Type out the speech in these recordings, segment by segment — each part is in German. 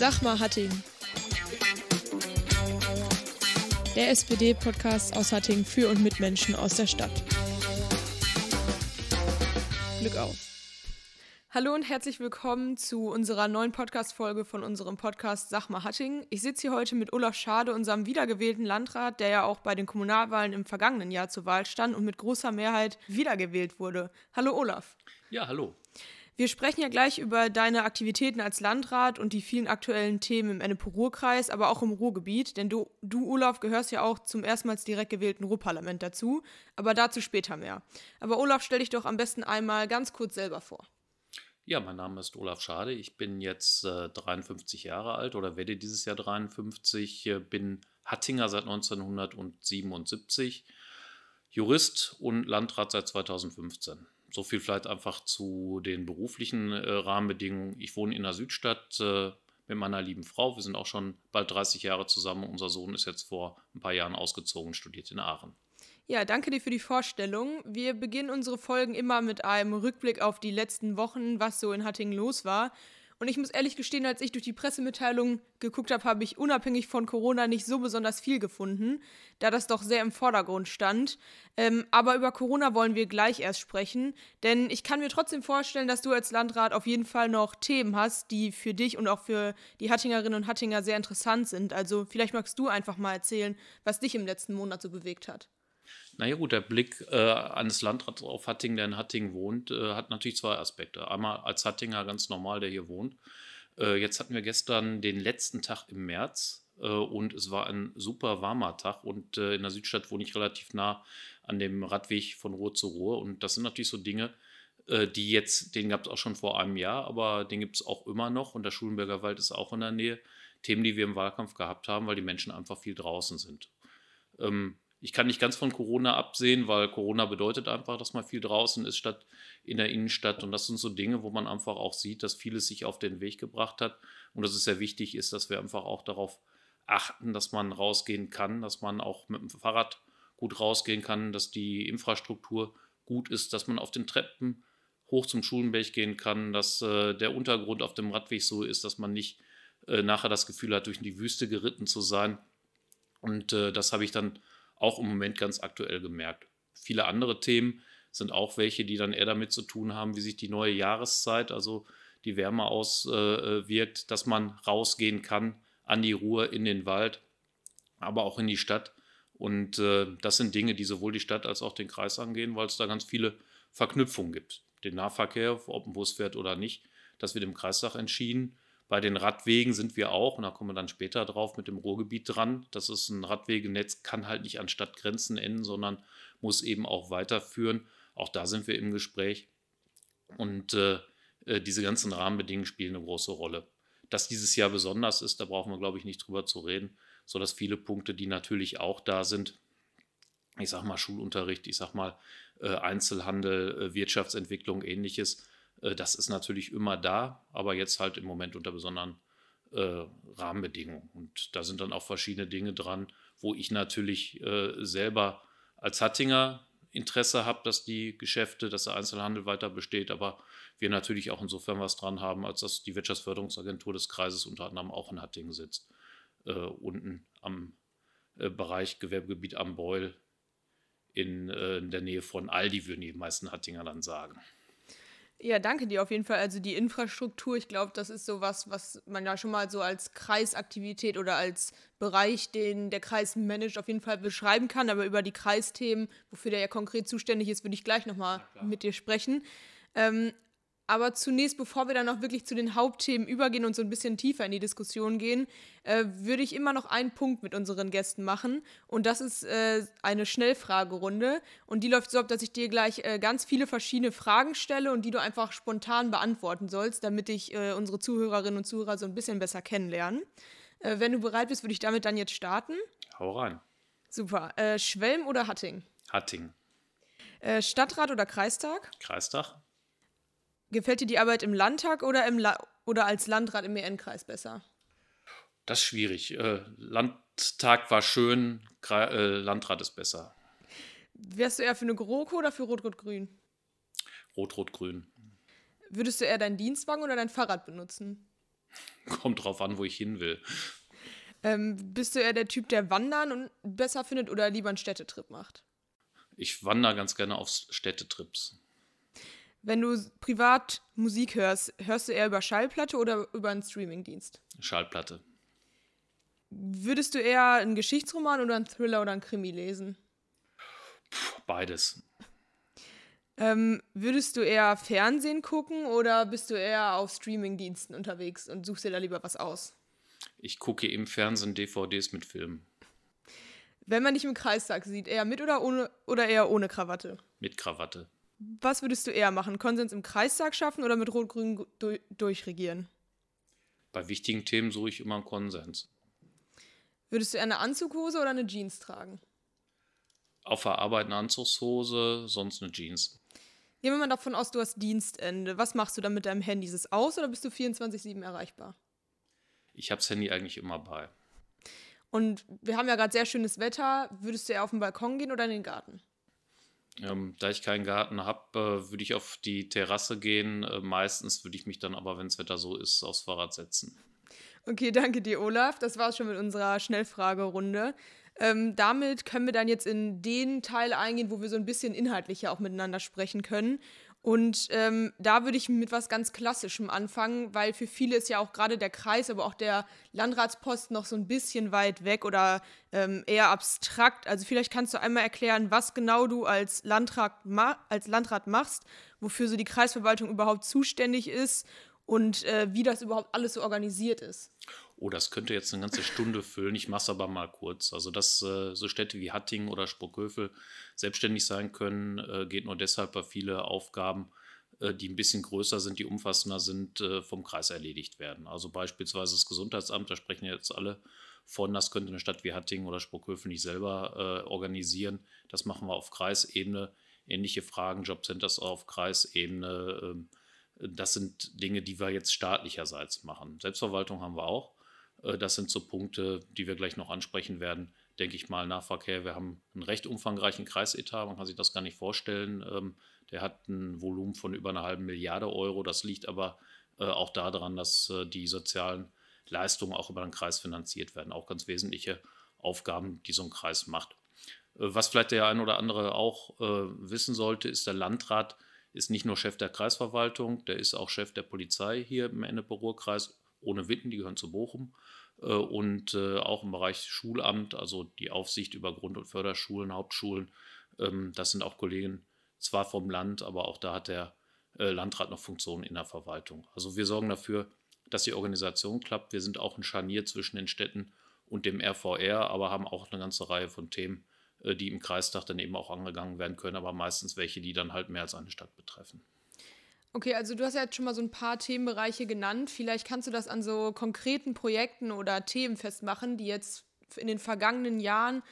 Sag mal Hattingen. Der SPD-Podcast aus Hattingen für und mit Menschen aus der Stadt. Glück auf. Hallo und herzlich willkommen zu unserer neuen Podcast-Folge von unserem Podcast Sag mal Hattingen. Ich sitze hier heute mit Olaf Schade, unserem wiedergewählten Landrat, der ja auch bei den Kommunalwahlen im vergangenen Jahr zur Wahl stand und mit großer Mehrheit wiedergewählt wurde. Hallo Olaf. Ja, hallo. Wir sprechen ja gleich über deine Aktivitäten als Landrat und die vielen aktuellen Themen im Ennepe-Ruhr-Kreis, aber auch im Ruhrgebiet, denn du, du, Olaf, gehörst ja auch zum erstmals direkt gewählten Ruhrparlament dazu, aber dazu später mehr. Aber Olaf, stell dich doch am besten einmal ganz kurz selber vor. Ja, mein Name ist Olaf Schade. Ich bin jetzt äh, 53 Jahre alt oder werde dieses Jahr 53. Äh, bin Hattinger seit 1977, Jurist und Landrat seit 2015 so viel vielleicht einfach zu den beruflichen äh, Rahmenbedingungen. Ich wohne in der Südstadt äh, mit meiner lieben Frau. Wir sind auch schon bald 30 Jahre zusammen. Unser Sohn ist jetzt vor ein paar Jahren ausgezogen, studiert in Aachen. Ja, danke dir für die Vorstellung. Wir beginnen unsere Folgen immer mit einem Rückblick auf die letzten Wochen, was so in Hattingen los war. Und ich muss ehrlich gestehen, als ich durch die Pressemitteilung geguckt habe, habe ich unabhängig von Corona nicht so besonders viel gefunden, da das doch sehr im Vordergrund stand. Ähm, aber über Corona wollen wir gleich erst sprechen, denn ich kann mir trotzdem vorstellen, dass du als Landrat auf jeden Fall noch Themen hast, die für dich und auch für die Hattingerinnen und Hattinger sehr interessant sind. Also vielleicht magst du einfach mal erzählen, was dich im letzten Monat so bewegt hat. Naja gut, der Blick äh, eines Landrats auf Hattingen, der in Hattingen wohnt, äh, hat natürlich zwei Aspekte. Einmal als Hattinger ganz normal, der hier wohnt. Äh, jetzt hatten wir gestern den letzten Tag im März äh, und es war ein super warmer Tag und äh, in der Südstadt wohne ich relativ nah an dem Radweg von Ruhr zu Ruhr und das sind natürlich so Dinge, äh, die jetzt, den gab es auch schon vor einem Jahr, aber den gibt es auch immer noch und der Schulenberger Wald ist auch in der Nähe. Themen, die wir im Wahlkampf gehabt haben, weil die Menschen einfach viel draußen sind. Ähm, ich kann nicht ganz von Corona absehen, weil Corona bedeutet einfach, dass man viel draußen ist statt in der Innenstadt. Und das sind so Dinge, wo man einfach auch sieht, dass vieles sich auf den Weg gebracht hat. Und dass es sehr wichtig ist, dass wir einfach auch darauf achten, dass man rausgehen kann, dass man auch mit dem Fahrrad gut rausgehen kann, dass die Infrastruktur gut ist, dass man auf den Treppen hoch zum Schulenberg gehen kann, dass äh, der Untergrund auf dem Radweg so ist, dass man nicht äh, nachher das Gefühl hat, durch die Wüste geritten zu sein. Und äh, das habe ich dann auch im Moment ganz aktuell gemerkt. Viele andere Themen sind auch welche, die dann eher damit zu tun haben, wie sich die neue Jahreszeit, also die Wärme auswirkt, äh, dass man rausgehen kann an die Ruhe in den Wald, aber auch in die Stadt. Und äh, das sind Dinge, die sowohl die Stadt als auch den Kreis angehen, weil es da ganz viele Verknüpfungen gibt. Den Nahverkehr, ob ein Bus fährt oder nicht, das wird im Kreistag entschieden. Bei den Radwegen sind wir auch, und da kommen wir dann später drauf, mit dem Ruhrgebiet dran. Das ist ein Radwegenetz, kann halt nicht an Stadtgrenzen enden, sondern muss eben auch weiterführen. Auch da sind wir im Gespräch. Und äh, äh, diese ganzen Rahmenbedingungen spielen eine große Rolle. Dass dieses Jahr besonders ist, da brauchen wir, glaube ich, nicht drüber zu reden, sodass viele Punkte, die natürlich auch da sind, ich sage mal Schulunterricht, ich sage mal äh, Einzelhandel, äh, Wirtschaftsentwicklung, ähnliches, äh, das ist natürlich immer da, aber jetzt halt im Moment unter besonderen äh, Rahmenbedingungen. Und da sind dann auch verschiedene Dinge dran, wo ich natürlich äh, selber als Hattinger Interesse habe, dass die Geschäfte, dass der Einzelhandel weiter besteht, aber wir natürlich auch insofern was dran haben, als dass die Wirtschaftsförderungsagentur des Kreises unter anderem auch in Hattingen sitzt. Äh, unten am äh, Bereich Gewerbegebiet am Beul in, äh, in der Nähe von Aldi, würden die meisten Hattinger dann sagen. Ja, danke dir auf jeden Fall. Also die Infrastruktur, ich glaube, das ist so was, was man ja schon mal so als Kreisaktivität oder als Bereich, den der Kreis managt, auf jeden Fall beschreiben kann. Aber über die Kreisthemen, wofür der ja konkret zuständig ist, würde ich gleich nochmal mit dir sprechen. Ähm, aber zunächst, bevor wir dann noch wirklich zu den Hauptthemen übergehen und so ein bisschen tiefer in die Diskussion gehen, äh, würde ich immer noch einen Punkt mit unseren Gästen machen. Und das ist äh, eine Schnellfragerunde. Und die läuft so ab, dass ich dir gleich äh, ganz viele verschiedene Fragen stelle und die du einfach spontan beantworten sollst, damit ich äh, unsere Zuhörerinnen und Zuhörer so ein bisschen besser kennenlernen. Äh, wenn du bereit bist, würde ich damit dann jetzt starten. Hau rein. Super. Äh, Schwelm oder Hatting? Hatting. Stadtrat oder Kreistag? Kreistag. Gefällt dir die Arbeit im Landtag oder, im La oder als Landrat im EN-Kreis besser? Das ist schwierig. Äh, Landtag war schön, Kre äh, Landrat ist besser. Wärst du eher für eine GroKo oder für Rot-Rot-Grün? Rot-Rot-Grün. Würdest du eher deinen Dienstwagen oder dein Fahrrad benutzen? Kommt drauf an, wo ich hin will. Ähm, bist du eher der Typ, der Wandern besser findet oder lieber einen Städtetrip macht? Ich wandere ganz gerne auf Städtetrips. Wenn du privat Musik hörst, hörst du eher über Schallplatte oder über einen Streamingdienst? Schallplatte. Würdest du eher einen Geschichtsroman oder einen Thriller oder einen Krimi lesen? Puh, beides. Ähm, würdest du eher Fernsehen gucken oder bist du eher auf Streamingdiensten unterwegs und suchst dir da lieber was aus? Ich gucke im Fernsehen DVDs mit Filmen. Wenn man dich im Kreistag sieht, eher mit oder ohne oder eher ohne Krawatte? Mit Krawatte. Was würdest du eher machen? Konsens im Kreistag schaffen oder mit Rot-Grün durchregieren? Bei wichtigen Themen suche ich immer einen Konsens. Würdest du eher eine Anzughose oder eine Jeans tragen? Auf der Arbeit eine Anzugshose, sonst eine Jeans. Gehen wir mal davon aus, du hast Dienstende. Was machst du dann mit deinem Handy? Ist es aus oder bist du 24-7 erreichbar? Ich habe das Handy eigentlich immer bei. Und wir haben ja gerade sehr schönes Wetter. Würdest du eher auf den Balkon gehen oder in den Garten? Ähm, da ich keinen Garten habe, äh, würde ich auf die Terrasse gehen. Äh, meistens würde ich mich dann aber, wenn das Wetter so ist, aufs Fahrrad setzen. Okay, danke dir, Olaf. Das war es schon mit unserer Schnellfragerunde. Ähm, damit können wir dann jetzt in den Teil eingehen, wo wir so ein bisschen inhaltlicher auch miteinander sprechen können. Und ähm, da würde ich mit was ganz Klassischem anfangen, weil für viele ist ja auch gerade der Kreis, aber auch der Landratsposten noch so ein bisschen weit weg oder ähm, eher abstrakt. Also vielleicht kannst du einmal erklären, was genau du als Landrat, als Landrat machst, wofür so die Kreisverwaltung überhaupt zuständig ist und äh, wie das überhaupt alles so organisiert ist. Oh, das könnte jetzt eine ganze Stunde füllen. Ich mache es aber mal kurz. Also, dass äh, so Städte wie Hattingen oder Sprockhövel selbstständig sein können, äh, geht nur deshalb, weil viele Aufgaben, äh, die ein bisschen größer sind, die umfassender sind, äh, vom Kreis erledigt werden. Also beispielsweise das Gesundheitsamt, da sprechen jetzt alle von, das könnte eine Stadt wie Hattingen oder Sprockhövel nicht selber äh, organisieren. Das machen wir auf Kreisebene. Ähnliche Fragen, Jobcenters auf Kreisebene ähm, das sind Dinge, die wir jetzt staatlicherseits machen. Selbstverwaltung haben wir auch. Äh, das sind so Punkte, die wir gleich noch ansprechen werden. Denke ich mal, Nahverkehr. Wir haben einen recht umfangreichen Kreisetat. Man kann sich das gar nicht vorstellen. Ähm, der hat ein Volumen von über einer halben Milliarde Euro. Das liegt aber äh, auch daran, dass äh, die sozialen Leistungen auch über den Kreis finanziert werden. Auch ganz wesentliche Aufgaben, die so ein Kreis macht. Was vielleicht der ein oder andere auch wissen sollte, ist der Landrat ist nicht nur Chef der Kreisverwaltung, der ist auch Chef der Polizei hier im Ennepe-Ruhr-Kreis, ohne Witten, die gehören zu Bochum. Äh, und äh, auch im Bereich Schulamt, also die Aufsicht über Grund- und Förderschulen, Hauptschulen. Ähm, das sind auch Kollegen zwar vom Land, aber auch da hat der äh, Landrat noch Funktionen in der Verwaltung. Also wir sorgen dafür, dass die Organisation klappt. Wir sind auch ein Scharnier zwischen den Städten und dem RVR, aber haben auch eine ganze Reihe von Themen, die im Kreistag dann eben auch angegangen werden können, aber meistens welche, die dann halt mehr als eine Stadt betreffen. Okay, also du hast ja jetzt schon mal so ein paar Themenbereiche genannt. Vielleicht kannst du das an so konkreten Projekten oder Themen festmachen, die jetzt in den vergangenen Jahren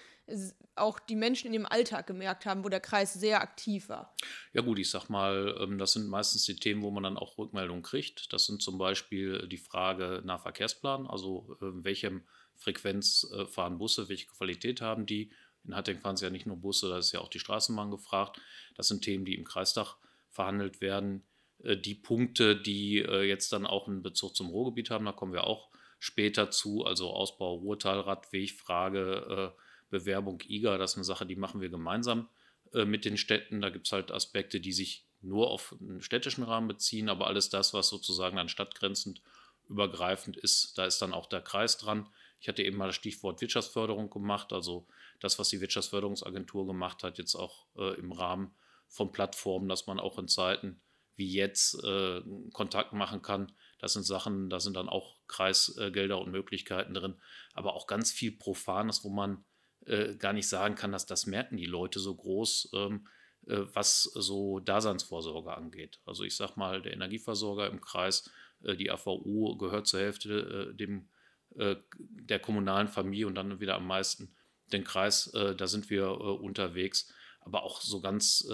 auch die Menschen in ihrem Alltag gemerkt haben, wo der Kreis sehr aktiv war. Ja gut, ich sag mal, ähm, das sind meistens die Themen, wo man dann auch Rückmeldungen kriegt. Das sind zum Beispiel die Frage nach Verkehrsplan, also in welchem Frequenz äh, fahren Busse, welche Qualität haben die, in Hattingen fahren es ja nicht nur Busse, da ist ja auch die Straßenbahn gefragt. Das sind Themen, die im Kreistag verhandelt werden. Äh, die Punkte, die äh, jetzt dann auch einen Bezug zum Ruhrgebiet haben, da kommen wir auch später zu. Also Ausbau Ruhrtalradweg, Frage äh, Bewerbung IGA, das ist eine Sache, die machen wir gemeinsam mit den Städten. Da gibt es halt Aspekte, die sich nur auf einen städtischen Rahmen beziehen, aber alles das, was sozusagen an stadtgrenzend übergreifend ist, da ist dann auch der Kreis dran. Ich hatte eben mal das Stichwort Wirtschaftsförderung gemacht, also das, was die Wirtschaftsförderungsagentur gemacht hat, jetzt auch äh, im Rahmen von Plattformen, dass man auch in Zeiten wie jetzt äh, Kontakt machen kann. Das sind Sachen, da sind dann auch Kreisgelder und Möglichkeiten drin, aber auch ganz viel Profanes, wo man äh, gar nicht sagen kann, dass das merken die Leute so groß, ähm, äh, was so Daseinsvorsorge angeht. Also ich sage mal, der Energieversorger im Kreis, äh, die AVU gehört zur Hälfte äh, dem äh, der kommunalen Familie und dann wieder am meisten den Kreis, äh, da sind wir unterwegs. Aber auch so ganz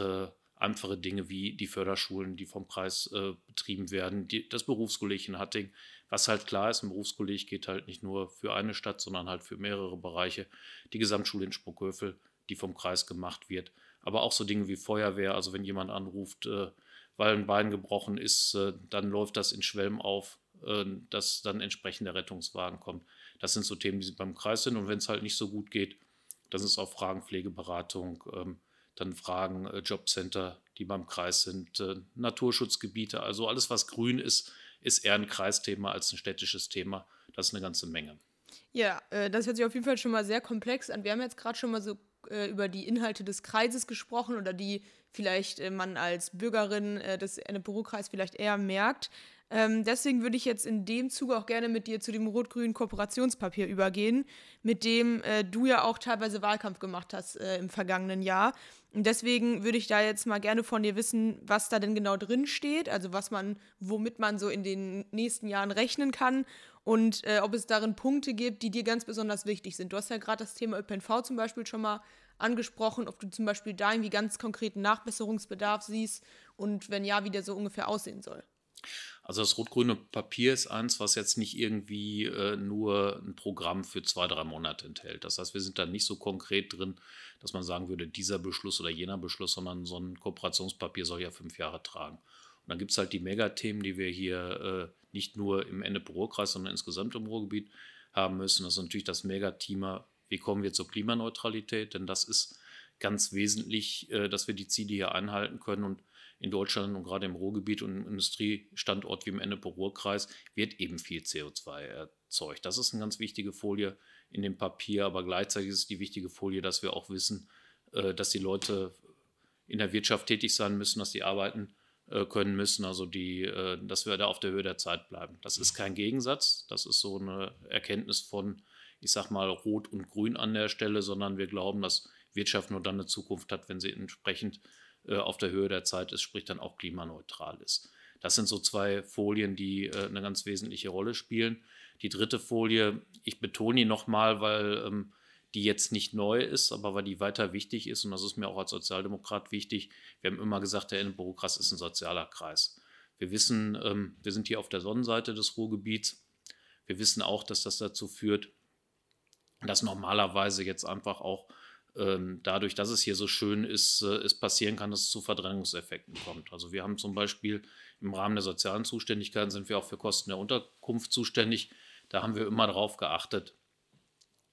einfache Dinge wie die Förderschulen, die vom Kreis äh, betrieben werden, die, das Berufskolleg in Hatting, was halt klar ist, ein Berufskolleg geht halt nicht nur für eine Stadt, sondern halt für mehrere Bereiche. Die Gesamtschule in Spruckhövel, die vom Kreis gemacht wird. Aber auch so Dinge wie Feuerwehr, also wenn jemand anruft, äh, weil ein Bein gebrochen ist, äh, dann läuft das in Schwelm auf äh, dass dann entsprechend der Rettungswagen kommt. Das sind so Themen, die beim Kreis sind. Und wenn es halt nicht so gut geht, dann es auch Fragen Pflegeberatung, ähm, dann Fragen äh, Jobcenter, die beim Kreis sind, äh, Naturschutzgebiete. Also alles, was grün ist, ist eher ein Kreisthema als ein städtisches Thema. Das ist eine ganze Menge. Ja, äh, das hört sich auf jeden Fall schon mal sehr komplex an. Wir haben jetzt gerade schon mal so äh, über die Inhalte des Kreises gesprochen oder die vielleicht äh, man als Bürgerin äh, des Ennepe-Ruhr-Kreis vielleicht eher merkt. Ähm, deswegen würde ich jetzt in dem Zuge auch gerne mit dir zu dem rot-grünen Kooperationspapier übergehen, mit dem äh, du ja auch teilweise Wahlkampf gemacht hast äh, im vergangenen Jahr. Und deswegen würde ich da jetzt mal gerne von dir wissen, was da denn genau drin steht, also was man, womit man so in den nächsten Jahren rechnen kann und äh, ob es darin Punkte gibt, die dir ganz besonders wichtig sind. Du hast ja gerade das Thema ÖPNV zum Beispiel schon mal angesprochen, ob du zum Beispiel da irgendwie ganz konkreten Nachbesserungsbedarf siehst und wenn ja, wie der so ungefähr aussehen soll. Also das rot-grüne Papier ist eins, was jetzt nicht irgendwie äh, nur ein Programm für zwei, drei Monate enthält. Das heißt, wir sind da nicht so konkret drin, dass man sagen würde, dieser Beschluss oder jener Beschluss, sondern so ein Kooperationspapier soll ja fünf Jahre tragen. Und dann gibt es halt die Megathemen, die wir hier äh, nicht nur im Ennepe-Ruhr-Kreis, sondern insgesamt im Ruhrgebiet haben müssen. Das ist natürlich das Megathema, wie kommen wir zur Klimaneutralität, denn das ist ganz wesentlich, äh, dass wir die Ziele hier einhalten können und in Deutschland und gerade im Ruhrgebiet und im Industriestandort wie im Ennepe-Ruhr-Kreis wird eben viel CO2 erzeugt. Das ist eine ganz wichtige Folie in dem Papier, aber gleichzeitig ist es die wichtige Folie, dass wir auch wissen, äh, dass die Leute in der Wirtschaft tätig sein müssen, dass sie arbeiten können müssen, also die, äh, dass wir da auf der Höhe der Zeit bleiben. Das ist kein Gegensatz, das ist so eine Erkenntnis von, ich sag mal, Rot und Grün an der Stelle, sondern wir glauben, dass Wirtschaft nur dann eine Zukunft hat, wenn sie entsprechend äh, auf der Höhe der Zeit ist, sprich dann auch klimaneutral ist. Das sind so zwei Folien, die äh, eine ganz wesentliche Rolle spielen. Die dritte Folie, ich betone die nochmal, weil ähm, die jetzt nicht neu ist, aber weil die weiter wichtig ist und das ist mir auch als Sozialdemokrat wichtig. Wir haben immer gesagt, der Innenbürokreis ist ein sozialer Kreis. Wir wissen, ähm, wir sind hier auf der Sonnenseite des Ruhrgebiets. Wir wissen auch, dass das dazu führt, dass normalerweise jetzt einfach auch ähm, dadurch, dass es hier so schön ist, äh, es passieren kann, dass es zu Verdrängungseffekten kommt. Also wir haben zum Beispiel im Rahmen der sozialen Zuständigkeiten sind wir auch für Kosten der Unterkunft zuständig. Da haben wir immer darauf geachtet,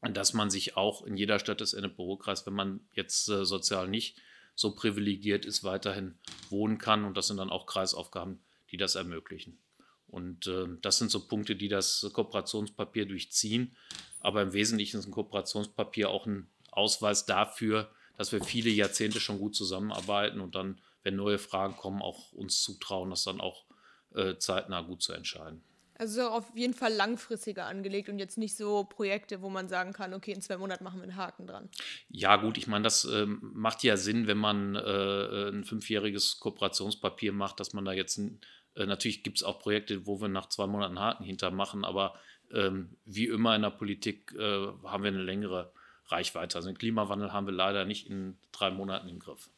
dass man sich auch in jeder Stadt des Ennepe-Ruhr-Kreis, wenn man jetzt äh, sozial nicht so privilegiert ist, weiterhin wohnen kann. Und das sind dann auch Kreisaufgaben, die das ermöglichen. Und äh, das sind so Punkte, die das Kooperationspapier durchziehen. Aber im Wesentlichen ist ein Kooperationspapier auch ein Ausweis dafür, dass wir viele Jahrzehnte schon gut zusammenarbeiten und dann, wenn neue Fragen kommen, auch uns zutrauen, das dann auch äh, zeitnah gut zu entscheiden. Also auf jeden Fall langfristiger angelegt und jetzt nicht so Projekte, wo man sagen kann, okay, in zwei Monaten machen wir einen Haken dran. Ja gut, ich meine, das äh, macht ja Sinn, wenn man äh, ein fünfjähriges Kooperationspapier macht, dass man da jetzt, äh, natürlich gibt es auch Projekte, wo wir nach zwei Monaten Haken hintermachen, aber ähm, wie immer in der Politik äh, haben wir eine längere Reichweite. Also den Klimawandel haben wir leider nicht in drei Monaten im Griff.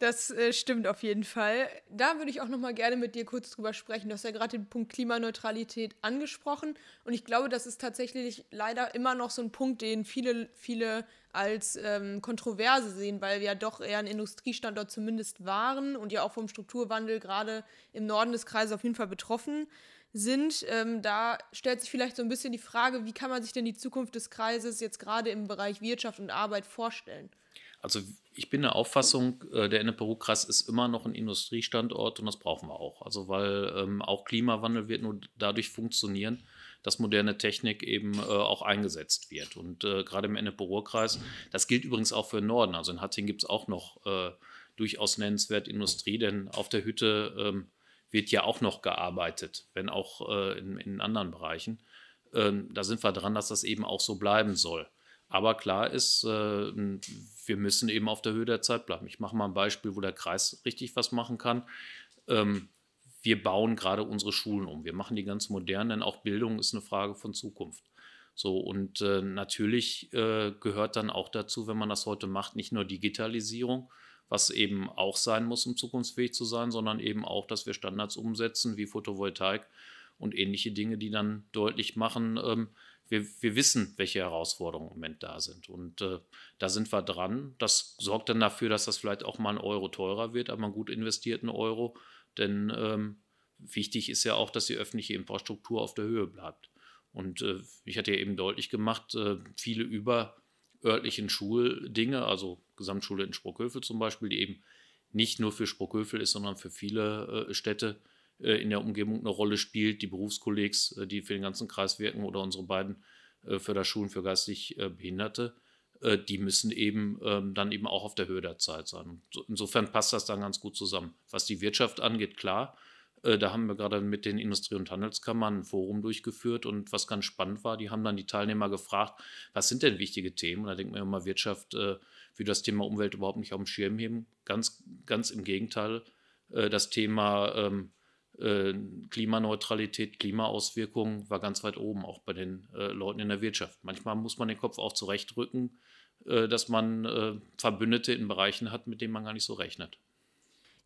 Das äh, stimmt auf jeden Fall. Da würde ich auch noch mal gerne mit dir kurz drüber sprechen. Du hast ja gerade den Punkt Klimaneutralität angesprochen und ich glaube, das ist tatsächlich leider immer noch so ein Punkt, den viele, viele als ähm, Kontroverse sehen, weil wir ja doch eher ein Industriestandort zumindest waren und ja auch vom Strukturwandel gerade im Norden des Kreises auf jeden Fall betroffen sind. Ähm, da stellt sich vielleicht so ein bisschen die Frage, wie kann man sich denn die Zukunft des Kreises jetzt gerade im Bereich Wirtschaft und Arbeit vorstellen? Also ich bin der Auffassung, äh, der Ennepe-Ruhr-Kreis ist immer noch ein Industriestandort und das brauchen wir auch. Also weil ähm, auch Klimawandel wird nur dadurch funktionieren, dass moderne Technik eben äh, auch eingesetzt wird. Und äh, gerade im Ennepe-Ruhr-Kreis, das gilt übrigens auch für den Norden. Also in Hattingen gibt es auch noch äh, durchaus nennenswert Industrie, denn auf der Hütte ähm, wird ja auch noch gearbeitet, wenn auch äh, in, in, anderen Bereichen. Ähm, da sind wir dran, dass das eben auch so bleiben soll. Aber klar ist, äh, wir müssen eben auf der Höhe der Zeit bleiben. Ich mache mal ein Beispiel, wo der Kreis richtig was machen kann. Ähm, wir bauen gerade unsere Schulen um. Wir machen die ganz modern, denn auch Bildung ist eine Frage von Zukunft. So, und äh, natürlich äh, gehört dann auch dazu, wenn man das heute macht, nicht nur Digitalisierung, was eben auch sein muss, um zukunftsfähig zu sein, sondern eben auch, dass wir Standards umsetzen wie Photovoltaik und ähnliche Dinge, die dann deutlich machen, ähm, wir, wir, wissen, welche Herausforderungen im Moment da sind. Und äh, da sind wir dran. Das sorgt dann dafür, dass das vielleicht auch mal ein Euro teurer wird, aber ein gut investierten Euro. Denn ähm, wichtig ist ja auch, dass die öffentliche Infrastruktur auf der Höhe bleibt. Und äh, ich hatte ja eben deutlich gemacht, äh, viele überörtlichen Schuldinge, also Gesamtschule in Sprockhövel zum Beispiel, die eben nicht nur für Sprockhövel ist, sondern für viele äh, Städte in der Umgebung eine Rolle spielt. Die Berufskollegs, äh, die für den ganzen Kreis wirken oder unsere beiden äh, Förderschulen für geistig Behinderte, die müssen eben ähm, dann eben auch auf der Höhe der Zeit sein. insofern passt das dann ganz gut zusammen. Was die Wirtschaft angeht, klar, äh, da haben wir gerade mit den Industrie- und Handelskammern ein Forum durchgeführt und was ganz spannend war, die haben dann die Teilnehmer gefragt, was sind denn wichtige Themen? Und da denkt man immer, Wirtschaft äh, das Thema Umwelt überhaupt nicht auf dem Schirm heben. Ganz, ganz im Gegenteil, äh, das Thema ähm, äh, Klimaneutralität, Klimaauswirkungen war ganz weit oben, auch bei den äh, Leuten in der Wirtschaft. Manchmal muss man den Kopf auch zurechtrücken, äh, dass man Verbündete in Bereichen hat, mit denen man gar nicht so rechnet.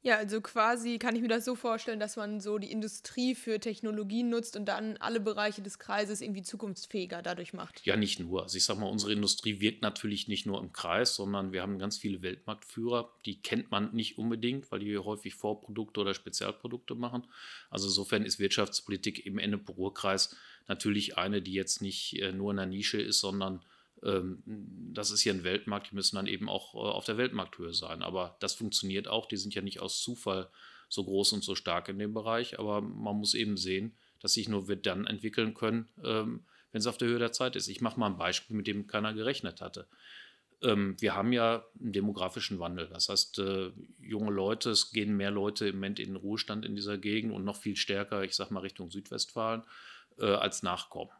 Ja, also quasi kann ich mir das so vorstellen, dass man so die Industrie für Technologien nutzt und dann alle Bereiche des Kreises irgendwie zukunftsfähiger dadurch macht. Ja, nicht nur. Also ich sage mal, unsere Industrie wirkt natürlich nicht nur im Kreis, sondern wir haben ganz viele Weltmarktführer. Die kennt man nicht unbedingt, weil die häufig Vorprodukte oder Spezialprodukte machen. Also insofern ist Wirtschaftspolitik im Ende-Ruhrkreis natürlich eine, die jetzt nicht äh, nur in der Nische ist, sondern das ist hier ein Weltmarkt, die müssen dann eben auch äh, auf der Weltmarkthöhe sein. Aber das funktioniert auch, die sind ja nicht aus Zufall so groß und so stark in dem Bereich, aber man muss eben sehen, dass sich nur wir dann entwickeln können, ähm, wenn es auf der Höhe der Zeit ist. Ich mache mal ein Beispiel, mit dem keiner gerechnet hatte. Ähm, wir haben ja einen demografischen Wandel. Das heißt, äh, junge Leute, es gehen mehr Leute im Moment in den Ruhestand in dieser Gegend und noch viel stärker, ich sage mal Richtung Südwestfalen, äh, als Nachkommen.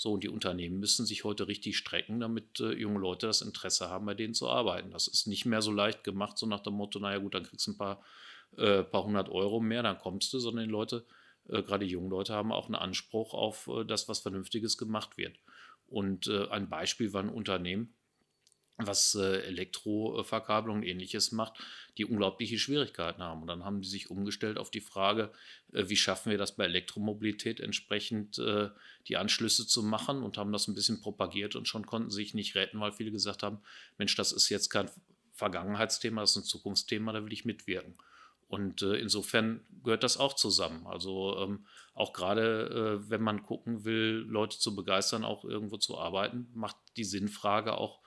So, und die Unternehmen müssen sich heute richtig strecken, damit äh, junge Leute das Interesse haben, bei denen zu arbeiten. Das ist nicht mehr so leicht gemacht, so nach dem Motto, naja gut, dann kriegst du ein paar, äh, paar hundert Euro mehr, dann kommst du, sondern die Leute, äh, gerade die jungen Leute, haben auch einen Anspruch auf äh, das, was Vernünftiges gemacht wird. Und äh, ein Beispiel war ein Unternehmen, was äh, Elektroverkabelung ähnliches macht, die unglaubliche Schwierigkeiten haben. Und dann haben die sich umgestellt auf die Frage, äh, wie schaffen wir das bei Elektromobilität entsprechend äh, die Anschlüsse zu machen und haben das ein bisschen propagiert und schon konnten sich nicht retten, weil viele gesagt haben, Mensch, das ist jetzt kein Vergangenheitsthema, das ist ein Zukunftsthema, da will ich mitwirken. Und insofern gehört das auch zusammen. Also ähm, auch gerade, wenn man gucken will, Leute zu begeistern, auch irgendwo zu arbeiten, macht die Sinnfrage auch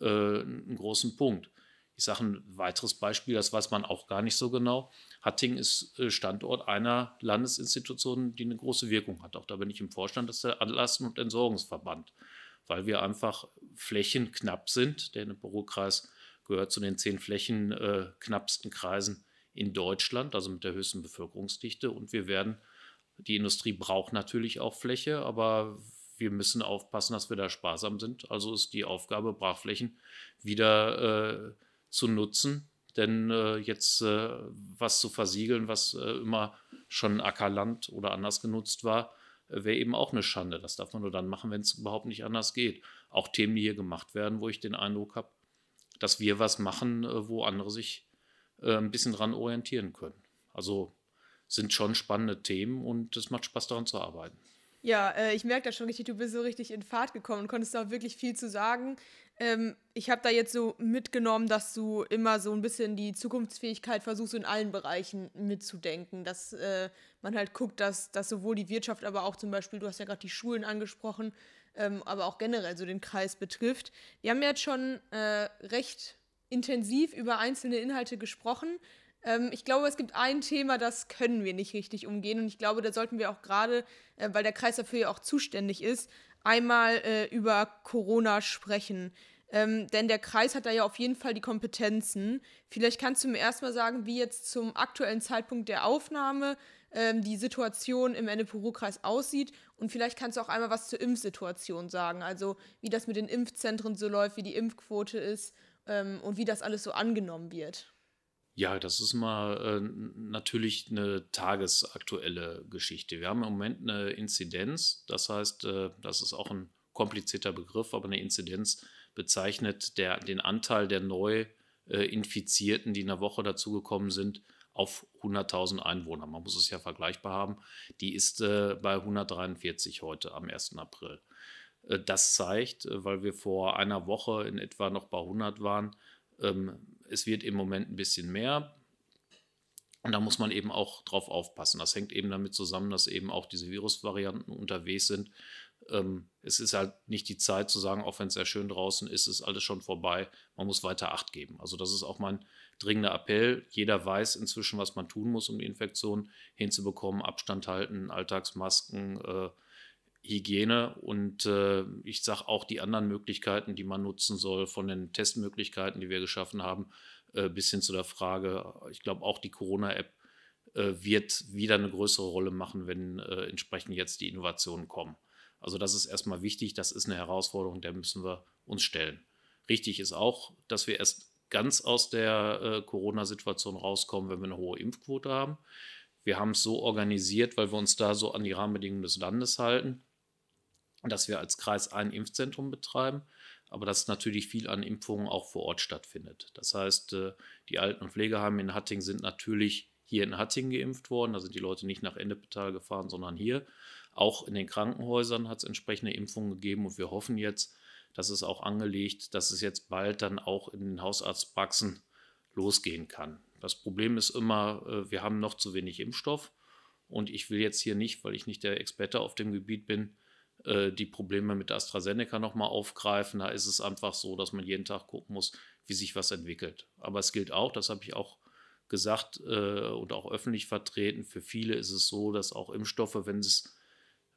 äh, einen großen Punkt. Ich sage ein weiteres Beispiel, das weiß man auch gar nicht so genau. Hattingen ist äh, Standort einer Landesinstitution, die eine große Wirkung hat. Auch da bin ich im Vorstand, das ist der Anlassen- und Entsorgungsverband, weil wir einfach flächenknapp sind. Der Ennepe-Ruhr-Kreis gehört zu den zehn flächenknappsten äh, Kreisen in Deutschland, also mit der höchsten Bevölkerungsdichte. Und wir werden, die Industrie braucht natürlich auch Fläche, aber wir müssen aufpassen, dass wir da sparsam sind. Also ist die Aufgabe, Brachflächen wieder äh, zu nutzen. Denn äh, jetzt äh, was zu versiegeln, was äh, immer schon Ackerland oder anders genutzt war, äh, wäre eben auch eine Schande. Das darf man nur dann machen, wenn es überhaupt nicht anders geht. Auch Themen, die hier gemacht werden, wo ich den Eindruck habe, dass wir was machen, äh, wo andere sich ein bisschen dran orientieren können. Also sind schon spannende Themen und es macht Spaß daran zu arbeiten. Ja, äh, ich merke das schon richtig, du bist so richtig in Fahrt gekommen und konntest auch wirklich viel zu sagen. Ähm, ich habe da jetzt so mitgenommen, dass du immer so ein bisschen die Zukunftsfähigkeit versuchst, in allen Bereichen mitzudenken. Dass äh, man halt guckt, dass, dass sowohl die Wirtschaft, aber auch zum Beispiel, du hast ja gerade die Schulen angesprochen, ähm, aber auch generell so den Kreis betrifft. Wir haben jetzt schon äh, recht intensiv über einzelne Inhalte gesprochen. Ähm, ich glaube, es gibt ein Thema, das können wir nicht richtig umgehen. Und ich glaube, da sollten wir auch gerade, äh, weil der Kreis dafür ja auch zuständig ist, einmal äh, über Corona sprechen. Ähm, denn der Kreis hat da ja auf jeden Fall die Kompetenzen. Vielleicht kannst du mir erstmal sagen, wie jetzt zum aktuellen Zeitpunkt der Aufnahme ähm, die Situation im Ennepuru-Kreis aussieht. Und vielleicht kannst du auch einmal was zur Impfsituation sagen. Also wie das mit den Impfzentren so läuft, wie die Impfquote ist ähm, und wie das alles so angenommen wird. Ja, das ist mal äh, natürlich eine tagesaktuelle Geschichte. Wir haben im Moment eine Inzidenz, das heißt, äh, das ist auch ein komplizierter Begriff, aber eine Inzidenz bezeichnet der, den Anteil der neu äh, Infizierten, die in der Woche dazugekommen sind, auf 100.000 Einwohner. Man muss es ja vergleichbar haben. Die ist äh, bei 143 heute am 1. April. Äh, das zeigt, äh, weil wir vor einer Woche in etwa noch bei 100 waren, ähm, es wird im Moment ein bisschen mehr. Und da muss man eben auch drauf aufpassen. Das hängt eben damit zusammen, dass eben auch diese Virusvarianten unterwegs sind. Ähm, es ist halt nicht die Zeit zu sagen, auch wenn es sehr schön draußen ist, ist alles schon vorbei. Man muss weiter Acht geben. Also das ist auch mein dringender Appell. Jeder weiß inzwischen, was man tun muss, um die Infektion hinzubekommen. Abstand halten, Alltagsmasken, äh, Hygiene und äh, ich sage auch die anderen Möglichkeiten, die man nutzen soll, von den Testmöglichkeiten, die wir geschaffen haben, äh, bis hin zu der Frage, ich glaube auch die Corona-App äh, wird wieder eine größere Rolle machen, wenn äh, entsprechend jetzt die Innovationen kommen. Also das ist erstmal wichtig, das ist eine Herausforderung, der müssen wir uns stellen. Richtig ist auch, dass wir erst ganz aus der äh, Corona-Situation rauskommen, wenn wir eine hohe Impfquote haben. Wir haben es so organisiert, weil wir uns da so an die Rahmenbedingungen des Landes halten dass wir als Kreis ein Impfzentrum betreiben, aber dass natürlich viel an Impfungen auch vor Ort stattfindet. Das heißt, äh, die Alten- und Pflegeheime in Hattingen sind natürlich hier in Hattingen geimpft worden. Da sind die Leute nicht nach Endepetal gefahren, sondern hier. Auch in den Krankenhäusern hat es entsprechende Impfungen gegeben und wir hoffen jetzt, dass es auch angelegt, dass es jetzt bald dann auch in den Hausarztpraxen losgehen kann. Das Problem ist immer, äh, wir haben noch zu wenig Impfstoff und ich will jetzt hier nicht, weil ich nicht der Experte auf dem Gebiet bin, äh, die Probleme mit AstraZeneca nochmal aufgreifen. Da ist es einfach so, dass man jeden Tag gucken muss, wie sich was entwickelt. Aber es gilt auch, das habe ich auch gesagt äh, und auch öffentlich vertreten, für viele ist es so, dass auch Impfstoffe, wenn es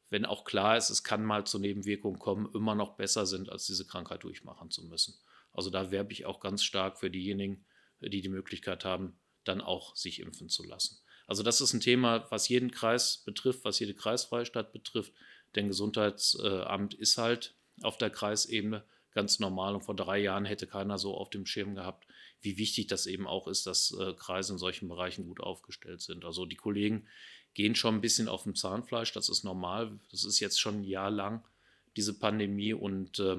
wenn auch klar ist, es kann mal zu Nebenwirkungen kommen, immer noch besser sind, als diese Krankheit durchmachen zu müssen. Also da werbe ich auch ganz stark für diejenigen, die die Möglichkeit haben, dann auch sich impfen zu lassen. Also das ist ein Thema, was jeden Kreis betrifft, was jede kreisfreie Stadt betrifft. Denn Gesundheitsamt ist halt auf der Kreisebene ganz normal und vor drei Jahren hätte keiner so auf dem Schirm gehabt, wie wichtig das eben auch ist, dass äh, Kreise in solchen Bereichen gut aufgestellt sind. Also die Kollegen gehen schon ein bisschen auf dem Zahnfleisch, das ist normal. Das ist jetzt schon ein Jahr lang diese Pandemie und äh,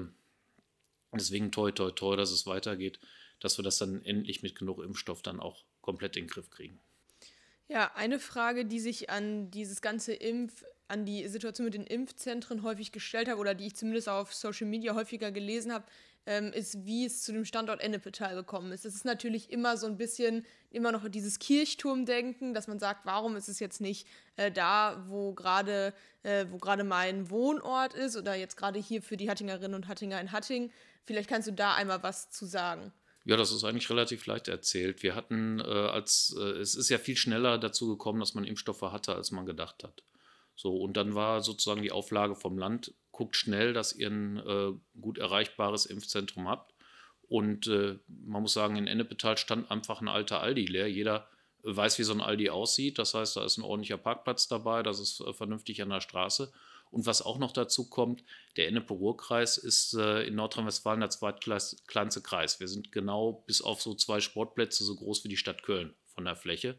deswegen toi toi toi, dass es weitergeht, dass wir das dann endlich mit genug Impfstoff dann auch komplett in den Griff kriegen. Ja, eine Frage, die sich an dieses ganze Impf an die Situation mit den Impfzentren häufig gestellt habe oder die ich zumindest auf Social Media häufiger gelesen habe, ähm, ist, wie es zu dem Standort Ennepetal gekommen ist. Es ist natürlich immer so ein bisschen, immer noch dieses Kirchturmdenken, dass man sagt, warum ist es jetzt nicht äh, da, wo gerade äh, wo gerade mein Wohnort ist oder jetzt gerade hier für die Hattingerinnen und Hattinger in Hatting. Vielleicht kannst du da einmal was zu sagen. Ja, das ist eigentlich relativ leicht erzählt. Wir hatten äh, als, äh, es ist ja viel schneller dazu gekommen, dass man Impfstoffe hatte, als man gedacht hat. So, und dann war sozusagen die Auflage vom Land, guckt schnell, dass ihr ein äh, gut erreichbares Impfzentrum habt. Und äh, man muss sagen, in Ennepetal stand einfach ein alter Aldi leer. Jeder weiß, wie so ein Aldi aussieht. Das heißt, da ist ein ordentlicher Parkplatz dabei, das ist äh, vernünftig an der Straße. Und was auch noch dazu kommt, der Ennepe-Ruhr-Kreis ist äh, in Nordrhein-Westfalen der zweitkleinste Kreis. Wir sind genau bis auf so zwei Sportplätze so groß wie die Stadt Köln von der Fläche.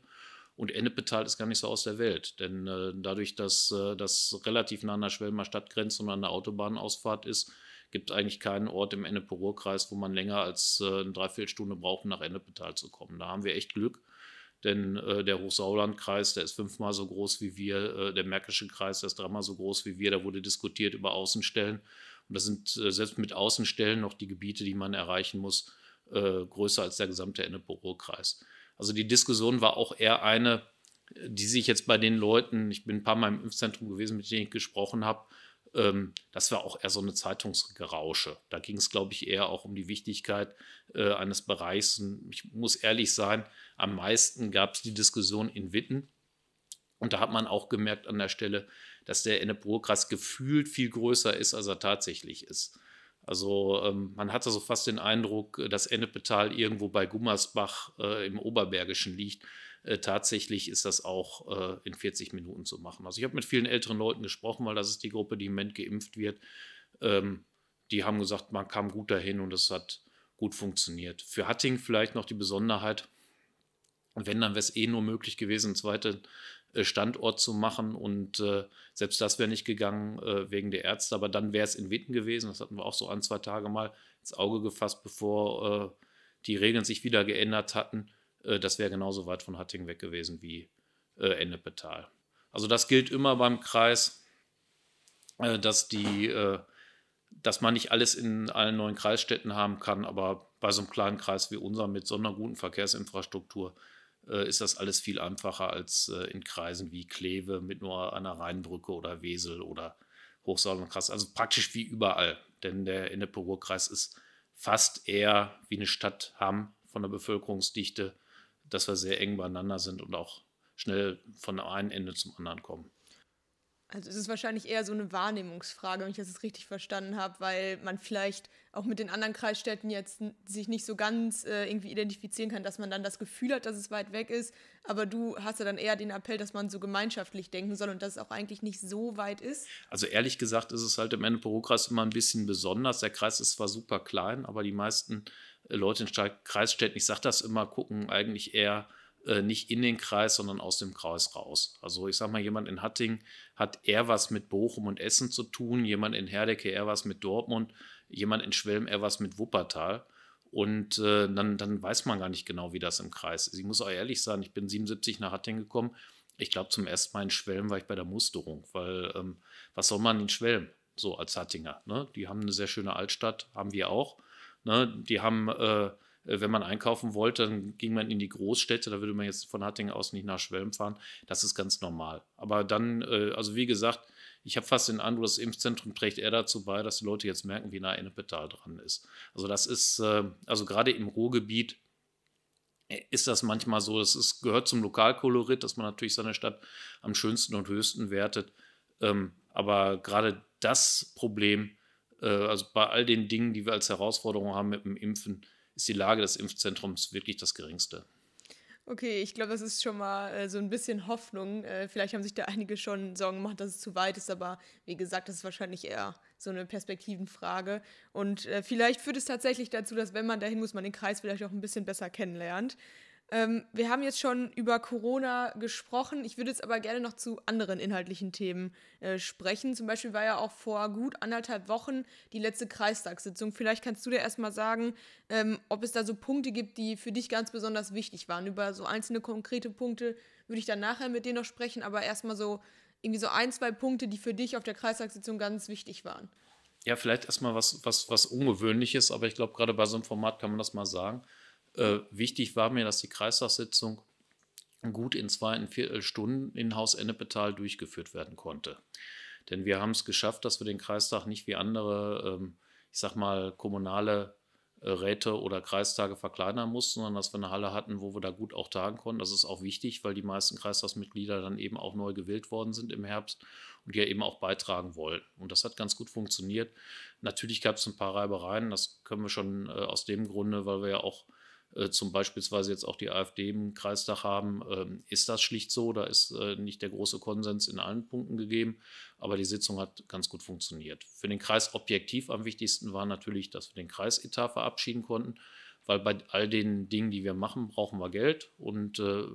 Und Ennepetal ist gar nicht so aus der Welt, denn äh, dadurch, dass äh, das relativ nah an der Schwelmer Stadtgrenze und an der Autobahnausfahrt ist, gibt es eigentlich keinen Ort im Ennepe-Ruhr-Kreis, wo man länger als äh, eine Dreiviertelstunde braucht, um nach Ennepetal zu kommen. Da haben wir echt Glück, denn äh, der Hochsauerland-Kreis, der ist fünfmal so groß wie wir, äh, der Märkische Kreis, der ist dreimal so groß wie wir, da wurde diskutiert über Außenstellen. Und das sind äh, selbst mit Außenstellen noch die Gebiete, die man erreichen muss, größer als der gesamte Ennepe-Ruhr-Kreis. Also die Diskussion war auch eher eine, die sich jetzt bei den Leuten, ich bin ein paar Mal im Impfzentrum gewesen, mit denen ich gesprochen habe, ähm, das war auch eher so eine Zeitungsgerausche. Da ging es, glaube ich, eher auch um die Wichtigkeit äh, eines Bereichs. Und ich muss ehrlich sein, am meisten gab es die Diskussion in Witten. Und da hat man auch gemerkt an der Stelle, dass der Ennepe-Ruhr-Kreis gefühlt viel größer ist, als er tatsächlich ist. Also ähm, man hatte so fast den Eindruck, dass Ennepetal irgendwo bei Gummersbach äh, im Oberbergischen liegt. Äh, tatsächlich ist das auch äh, in 40 Minuten zu machen. Also ich habe mit vielen älteren Leuten gesprochen, weil das ist die Gruppe, die im Moment geimpft wird. Ähm, die haben gesagt, man kam gut dahin und es hat gut funktioniert. Für Hatting vielleicht noch die Besonderheit, wenn, dann wäre es eh nur möglich gewesen, einen zweiten äh, Standort zu machen. Und äh, selbst das wäre nicht gegangen äh, wegen der Ärzte, aber dann wäre es in Witten gewesen. Das hatten wir auch so ein, zwei Tage mal ins Auge gefasst, bevor äh, die Regeln sich wieder geändert hatten. Äh, das wäre genauso weit von Hattingen weg gewesen wie äh, Ennepetal. Also das gilt immer beim Kreis, dass die dass man nicht alles in allen neuen Kreisstädten haben kann, aber bei so einem kleinen Kreis wie unser mit so einer guten Verkehrsinfrastruktur äh, ist das alles viel einfacher als äh, in Kreisen wie Kleve mit nur einer Rheinbrücke oder Wesel oder Hochsauer und Krass. Also praktisch wie überall. Denn der Ennepe-Ruhr-Kreis ist fast eher wie eine Stadt Hamm von der Bevölkerungsdichte, dass wir sehr eng beieinander sind und auch schnell von einem Ende zum anderen kommen. Also es ist wahrscheinlich eher so eine Wahrnehmungsfrage, wenn ich das richtig verstanden habe, weil man vielleicht auch mit den anderen Kreisstädten jetzt sich nicht so ganz äh, irgendwie identifizieren kann, dass man dann das Gefühl hat, dass es weit weg ist. Aber du hast ja dann eher den Appell, dass man so gemeinschaftlich denken soll und dass es auch eigentlich nicht so weit ist. Also ehrlich gesagt ist es halt im Ennepe-Ruhr-Kreis immer ein bisschen besonders. Der Kreis ist zwar super klein, aber die meisten äh, Leute in Kreisstädten, ich sage das immer, gucken eigentlich eher äh, nicht in den Kreis, sondern aus dem Kreis raus. Also ich sage mal, jemand in Hatting hat eher was mit Bochum und Essen zu tun, jemand in Herdecke eher was mit Dortmund, jemand in Schwelm eher was mit Wuppertal. Und äh, dann, dann weiß man gar nicht genau, wie das im Kreis ist. Ich muss auch ehrlich sagen, ich bin 77 nach Hatting gekommen. Ich glaube, zum ersten Mal in Schwelm war ich bei der Musterung, weil ähm, was soll man in Schwelm so als Hattinger? Ne? Die haben eine sehr schöne Altstadt, haben wir auch. Ne? Die haben äh, wenn man einkaufen wollte, dann ging man in die Großstädte, da würde man jetzt von Hattingen aus nicht nach Schwelm fahren. Das ist ganz normal. Aber dann, äh, also wie gesagt, ich habe fast den Eindruck, das Impfzentrum trägt eher dazu bei, dass die Leute jetzt merken, wie nah Ennepetal dran ist. Also das ist, äh, also gerade im Ruhrgebiet ist das manchmal so, es gehört zum Lokalkolorit, dass man natürlich seine Stadt am schönsten und höchsten wertet. Ähm, aber gerade das Problem, also bei all den Dingen, die wir als Herausforderung haben mit dem Impfen, ist die Lage des Impfzentrums wirklich das geringste. Okay, ich glaube, das ist schon mal äh, so ein bisschen Hoffnung. Äh, vielleicht haben sich da einige schon Sorgen gemacht, dass es zu weit ist, aber wie gesagt, das ist wahrscheinlich eher so eine Perspektivenfrage. Und äh, vielleicht führt es tatsächlich dazu, dass wenn man dahin muss, man den Kreis vielleicht auch ein bisschen besser kennenlernt. Ähm, wir haben jetzt schon über Corona gesprochen. Ich würde jetzt aber gerne noch zu anderen inhaltlichen Themen äh, sprechen. Zum Beispiel war ja auch vor gut anderthalb Wochen die letzte Kreistagssitzung. Vielleicht kannst du dir erstmal sagen, ähm, ob es da so Punkte gibt, die für dich ganz besonders wichtig waren. Über so einzelne konkrete Punkte würde ich dann nachher mit dir noch sprechen, aber erstmal so irgendwie so ein, zwei Punkte, die für dich auf der Kreistagssitzung ganz wichtig waren. Ja, vielleicht erstmal was, was, was Ungewöhnliches, aber ich glaube, gerade bei so einem Format kann man das mal sagen. Äh, wichtig war mir, dass die Kreistagssitzung gut in zwei Viertelstunden in Haus Ennepetal durchgeführt werden konnte. Denn wir haben es geschafft, dass wir den Kreistag nicht wie andere, ähm, ich sag mal, kommunale äh, Räte oder Kreistage verkleinern mussten, sondern dass wir eine Halle hatten, wo wir da gut auch tagen konnten. Das ist auch wichtig, weil die meisten Kreistagsmitglieder dann eben auch neu gewählt worden sind im Herbst und ja eben auch beitragen wollen. Und das hat ganz gut funktioniert. Natürlich gab es ein paar Reibereien, das können wir schon äh, aus dem Grunde, weil wir ja auch zum beispielsweise jetzt auch die AfD im Kreistag haben, ähm, ist das schlicht so. Da ist äh, nicht der große Konsens in allen Punkten gegeben, aber die Sitzung hat ganz gut funktioniert. Für den Kreis objektiv am wichtigsten war natürlich, dass wir den Kreisetat verabschieden konnten, weil bei all den Dingen, die wir machen, brauchen wir Geld und äh,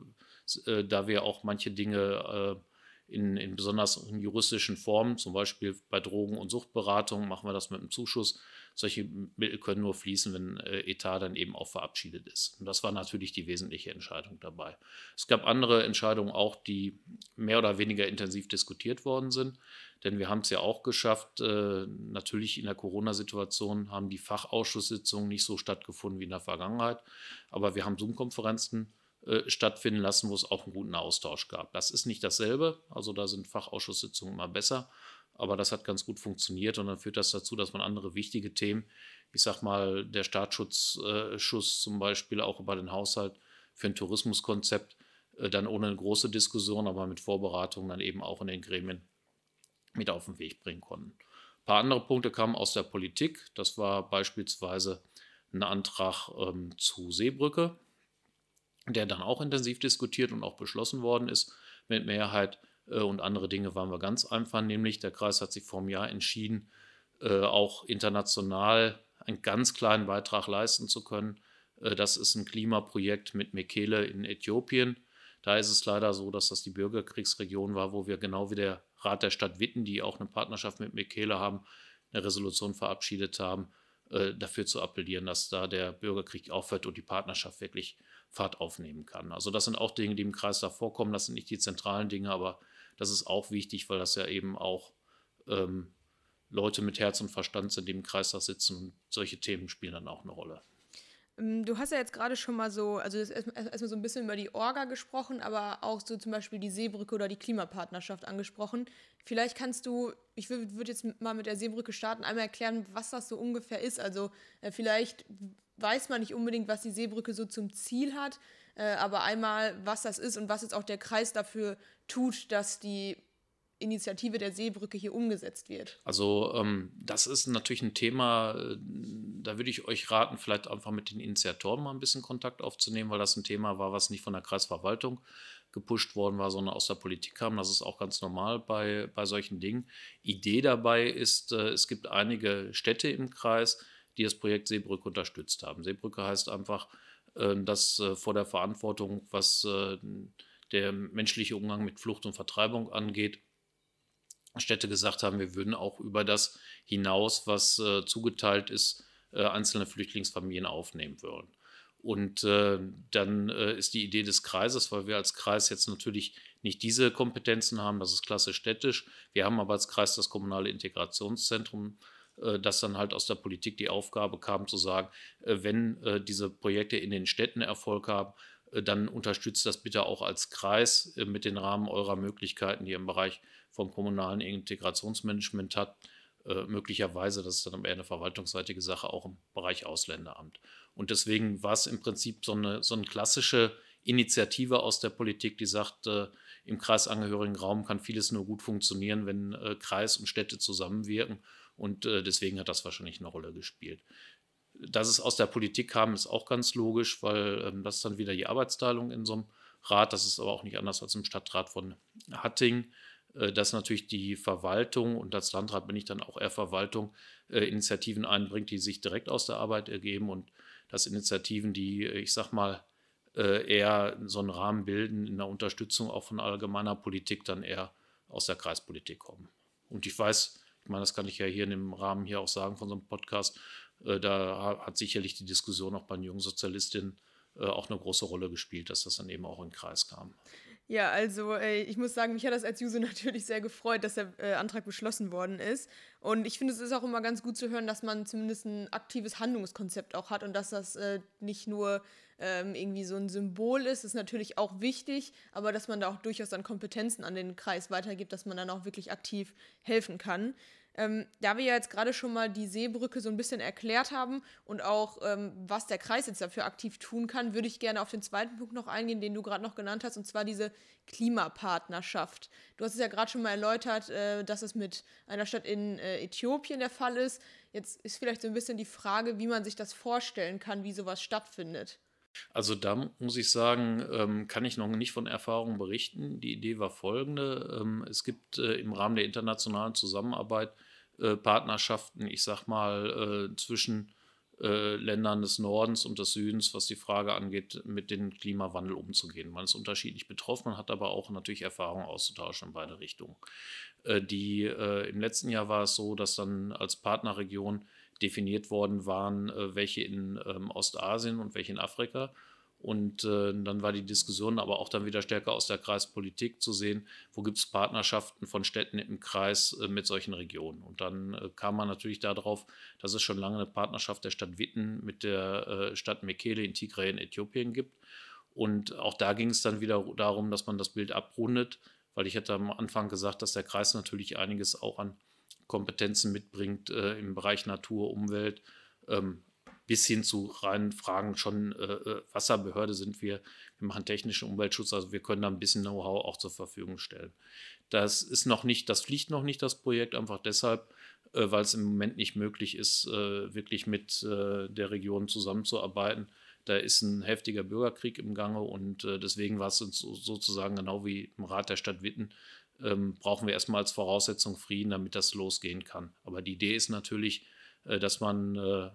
äh da wir auch manche Dinge äh, in, in besonders juristischen Formen, zum Beispiel bei Drogen- und Suchtberatung, machen wir das mit einem Zuschuss. Solche Mittel können nur fließen, wenn äh, Etat dann eben auch verabschiedet ist. Und das war natürlich die wesentliche Entscheidung dabei. Es gab andere Entscheidungen auch, die mehr oder weniger intensiv diskutiert worden sind. Denn wir haben es ja auch geschafft, äh, natürlich in der Corona-Situation haben die Fachausschusssitzungen nicht so stattgefunden wie in der Vergangenheit. Aber wir haben Zoom-Konferenzen äh, stattfinden lassen, wo es auch einen guten Austausch gab. Das ist nicht dasselbe, also da sind Fachausschusssitzungen immer besser, aber das hat ganz gut funktioniert und dann führt das dazu, dass man andere wichtige Themen, ich sag mal, der Staatsschutzschuss zum Beispiel auch über den Haushalt für ein Tourismuskonzept, äh, dann ohne eine große Diskussion, aber mit Vorbereitung dann eben auch in den Gremien mit auf den Weg bringen konnten. Ein paar andere Punkte kamen aus der Politik. Das war beispielsweise ein Antrag ähm, zu Seebrücke der dann auch intensiv diskutiert und auch beschlossen worden ist mit Mehrheit. Äh, und andere Dinge waren wir ganz einfach, nämlich der Kreis hat sich vor einem Jahr entschieden, äh, auch international einen ganz kleinen Beitrag leisten zu können. Äh, das ist ein Klimaprojekt mit Mekele in Äthiopien. Da ist es leider so, dass das die Bürgerkriegsregion war, wo wir genau wie der Rat der Stadt Witten, die auch eine Partnerschaft mit Mekele haben, eine Resolution verabschiedet haben, dafür zu appellieren, dass da der Bürgerkrieg aufhört und die Partnerschaft wirklich Fahrt aufnehmen kann. Also das sind auch Dinge, die im Kreis da vorkommen. Das sind nicht die zentralen Dinge, aber das ist auch wichtig, weil das ja eben auch ähm, Leute mit Herz und Verstand sind, die im Kreis da sitzen und solche Themen spielen dann auch eine Rolle. Ähm, du hast ja jetzt gerade schon mal so, also erstmal erst so ein bisschen über die Orga gesprochen, aber auch so zum Beispiel die Seebrücke oder die Klimapartnerschaft angesprochen. Vielleicht kannst du, ich würde jetzt mal mit der Seebrücke starten, einmal erklären, was das so ungefähr ist. Also äh, vielleicht weiß man nicht unbedingt, was die Seebrücke so zum Ziel hat, äh, aber einmal, was das ist und was jetzt auch der Kreis dafür tut, dass die Initiative der Seebrücke hier umgesetzt wird? Also ähm, das ist natürlich ein Thema, äh, da würde ich euch raten, vielleicht einfach mit den Initiatoren mal ein bisschen Kontakt aufzunehmen, weil das ein Thema war, was nicht von der Kreisverwaltung gepusht worden war, sondern aus der Politik kam. Das ist auch ganz normal bei, bei solchen Dingen. Idee dabei ist, äh, es gibt einige Städte im Kreis, die das Projekt Seebrücke unterstützt haben. Seebrücke heißt einfach, äh, dass äh, vor der Verantwortung, was äh, der menschliche Umgang mit Flucht und Vertreibung angeht, Städte gesagt haben, wir würden auch über das hinaus, was zugeteilt ist, einzelne Flüchtlingsfamilien aufnehmen wollen. Und dann ist die Idee des Kreises, weil wir als Kreis jetzt natürlich nicht diese Kompetenzen haben, das ist klassisch städtisch. Wir haben aber als Kreis das kommunale Integrationszentrum, äh, das dann halt aus der Politik die Aufgabe kam zu sagen, äh, wenn diese Projekte in den Städten Erfolg haben, dann unterstützt das bitte auch als Kreis mit den Rahmen eurer Möglichkeiten, die ihr im Bereich vom kommunalen Integrationsmanagement. Äh, möglicherweise, das ist dann eher eine verwaltungsseitige Sache, auch im Bereich Ausländeramt. Und deswegen war es im Prinzip so eine, so eine klassische Initiative aus der Politik, die sagt, äh, im kreisangehörigen Raum kann vieles nur gut funktionieren, wenn äh, Kreis und Städte zusammenwirken. Und äh, deswegen hat das wahrscheinlich eine Rolle gespielt. Dass es aus der Politik kam, ist auch ganz logisch, weil ähm, das ist dann wieder die Arbeitsteilung in so einem Rat. Das ist aber auch nicht anders als im Stadtrat von Hatting. Äh, dass natürlich die Verwaltung und als Landrat bin ich dann auch eher Verwaltung äh, Initiativen einbringt, die sich direkt aus der Arbeit ergeben und dass Initiativen, die, ich sag mal, eher so einen Rahmen bilden in der Unterstützung auch von allgemeiner Politik, dann eher aus der Kreispolitik kommen. Und ich weiß, ich meine, das kann ich ja hier in dem Rahmen hier auch sagen von so einem Podcast, da hat sicherlich die Diskussion auch bei den jungen Sozialistinnen auch eine große Rolle gespielt, dass das dann eben auch in den Kreis kam. Ja, also äh, ich muss sagen, mich hat das als User natürlich sehr gefreut, dass der äh, Antrag beschlossen worden ist. Und ich finde, es ist auch immer ganz gut zu hören, dass man zumindest ein aktives Handlungskonzept auch hat und dass das äh, nicht nur ähm, irgendwie so ein Symbol ist, ist natürlich auch wichtig, aber dass man da auch durchaus dann Kompetenzen an den Kreis weitergibt, dass man dann auch wirklich aktiv helfen kann. Ähm, da wir ja jetzt gerade schon mal die Seebrücke so ein bisschen erklärt haben und auch, ähm, was der Kreis jetzt dafür aktiv tun kann, würde ich gerne auf den zweiten Punkt noch eingehen, den du gerade noch genannt hast, und zwar diese Klimapartnerschaft. Du hast es ja gerade schon mal erläutert, äh, dass es mit einer Stadt in äh, Äthiopien der Fall ist. Jetzt ist vielleicht so ein bisschen die Frage, wie man sich das vorstellen kann, wie sowas stattfindet. Also da muss ich sagen, ähm, kann ich noch nicht von Erfahrungen berichten. Die Idee war folgende. Ähm, es gibt äh, im Rahmen der internationalen Zusammenarbeit äh, Partnerschaften, ich sag mal, äh, zwischen Ländern des Nordens und des Südens, was die Frage angeht, mit dem Klimawandel umzugehen. Man ist unterschiedlich betroffen, man hat aber auch natürlich Erfahrungen auszutauschen in beide Richtungen. Die, Im letzten Jahr war es so, dass dann als Partnerregion definiert worden waren, welche in ähm, Ostasien und welche in Afrika. Und äh, dann war die Diskussion aber auch dann wieder stärker aus der Kreispolitik zu sehen, wo gibt es Partnerschaften von Städten im Kreis äh, mit solchen Regionen. Und dann äh, kam man natürlich darauf, dass es schon lange eine Partnerschaft der Stadt Witten mit der äh, Stadt Mekele in Tigray in Äthiopien gibt. Und auch da ging es dann wieder darum, dass man das Bild abrundet, weil ich hatte am Anfang gesagt, dass der Kreis natürlich einiges auch an Kompetenzen mitbringt äh, im Bereich Natur, Umwelt. Ähm, bis hin zu reinen Fragen schon äh, äh, Wasserbehörde sind wir. Wir machen technischen Umweltschutz, also wir können da ein bisschen Know-how auch zur Verfügung stellen. Das ist noch nicht, das fliegt noch nicht, das Projekt, einfach deshalb, äh, weil es im Moment nicht möglich ist, äh, wirklich mit äh, der Region zusammenzuarbeiten. Da ist ein heftiger Bürgerkrieg im Gange und äh, deswegen war es uns sozusagen genau wie im Rat der Stadt Witten, ähm, brauchen wir erstmal als Voraussetzung Frieden, damit das losgehen kann. Aber die Idee ist natürlich, dass man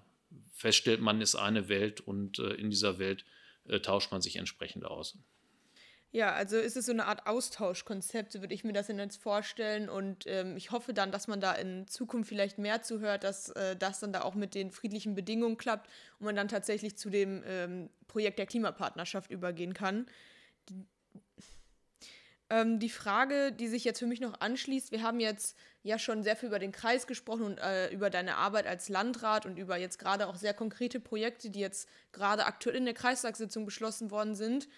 feststellt, man ist eine Welt und äh, in dieser Welt äh, tauscht man sich entsprechend aus. Ja, also ist es so eine Art Austauschkonzept, so würde ich mir das jetzt vorstellen. Und ähm, ich hoffe dann, dass man da in Zukunft vielleicht mehr zuhört, dass äh, das dann da auch mit den friedlichen Bedingungen klappt und man dann tatsächlich zu dem ähm, Projekt der Klimapartnerschaft übergehen kann. Ähm, die Frage, die sich jetzt für mich noch anschließt, wir haben jetzt ja schon sehr viel über den Kreis gesprochen und äh, über deine Arbeit als Landrat und über jetzt gerade auch sehr konkrete Projekte, die jetzt gerade aktuell in der Kreistagssitzung beschlossen worden sind.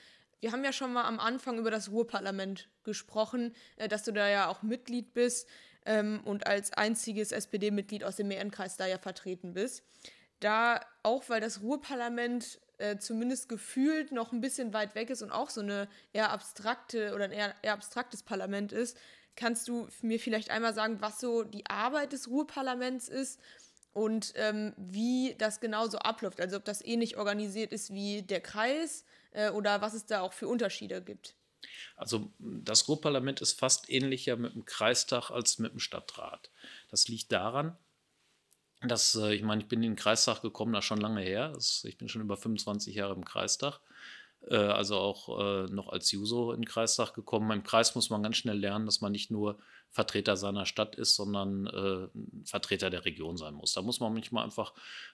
Wir haben ja schon mal am Anfang über das Ruhrparlament gesprochen, äh, dass du da ja auch Mitglied bist ähm, und als einziges SPD-Mitglied aus dem Mehrenkreis da ja vertreten bist. Da auch, weil das Ruhrparlament äh, zumindest gefühlt noch ein bisschen weit weg ist und auch so eine eher abstrakte oder ein eher, eher abstraktes Parlament ist, kannst du mir vielleicht einmal sagen, was so die Arbeit des Ruhrparlaments ist und ähm, wie das genau so abläuft? Also ob das ähnlich organisiert ist wie der Kreis äh, oder was es da auch für Unterschiede gibt. Also das Ruhrparlament ist fast ähnlicher mit dem Kreistag als mit dem Stadtrat. Das liegt daran, das, äh, ich meine, ich bin in den Kreistag gekommen, das schon lange her. Ich bin schon über 25 Jahre im Kreistag. Äh, also auch äh, noch als Juso in den Kreistag gekommen. Im Kreis muss man ganz schnell lernen, dass man nicht nur Vertreter seiner Stadt ist, sondern Vertreter der Region sein muss. Da muss man manchmal einfach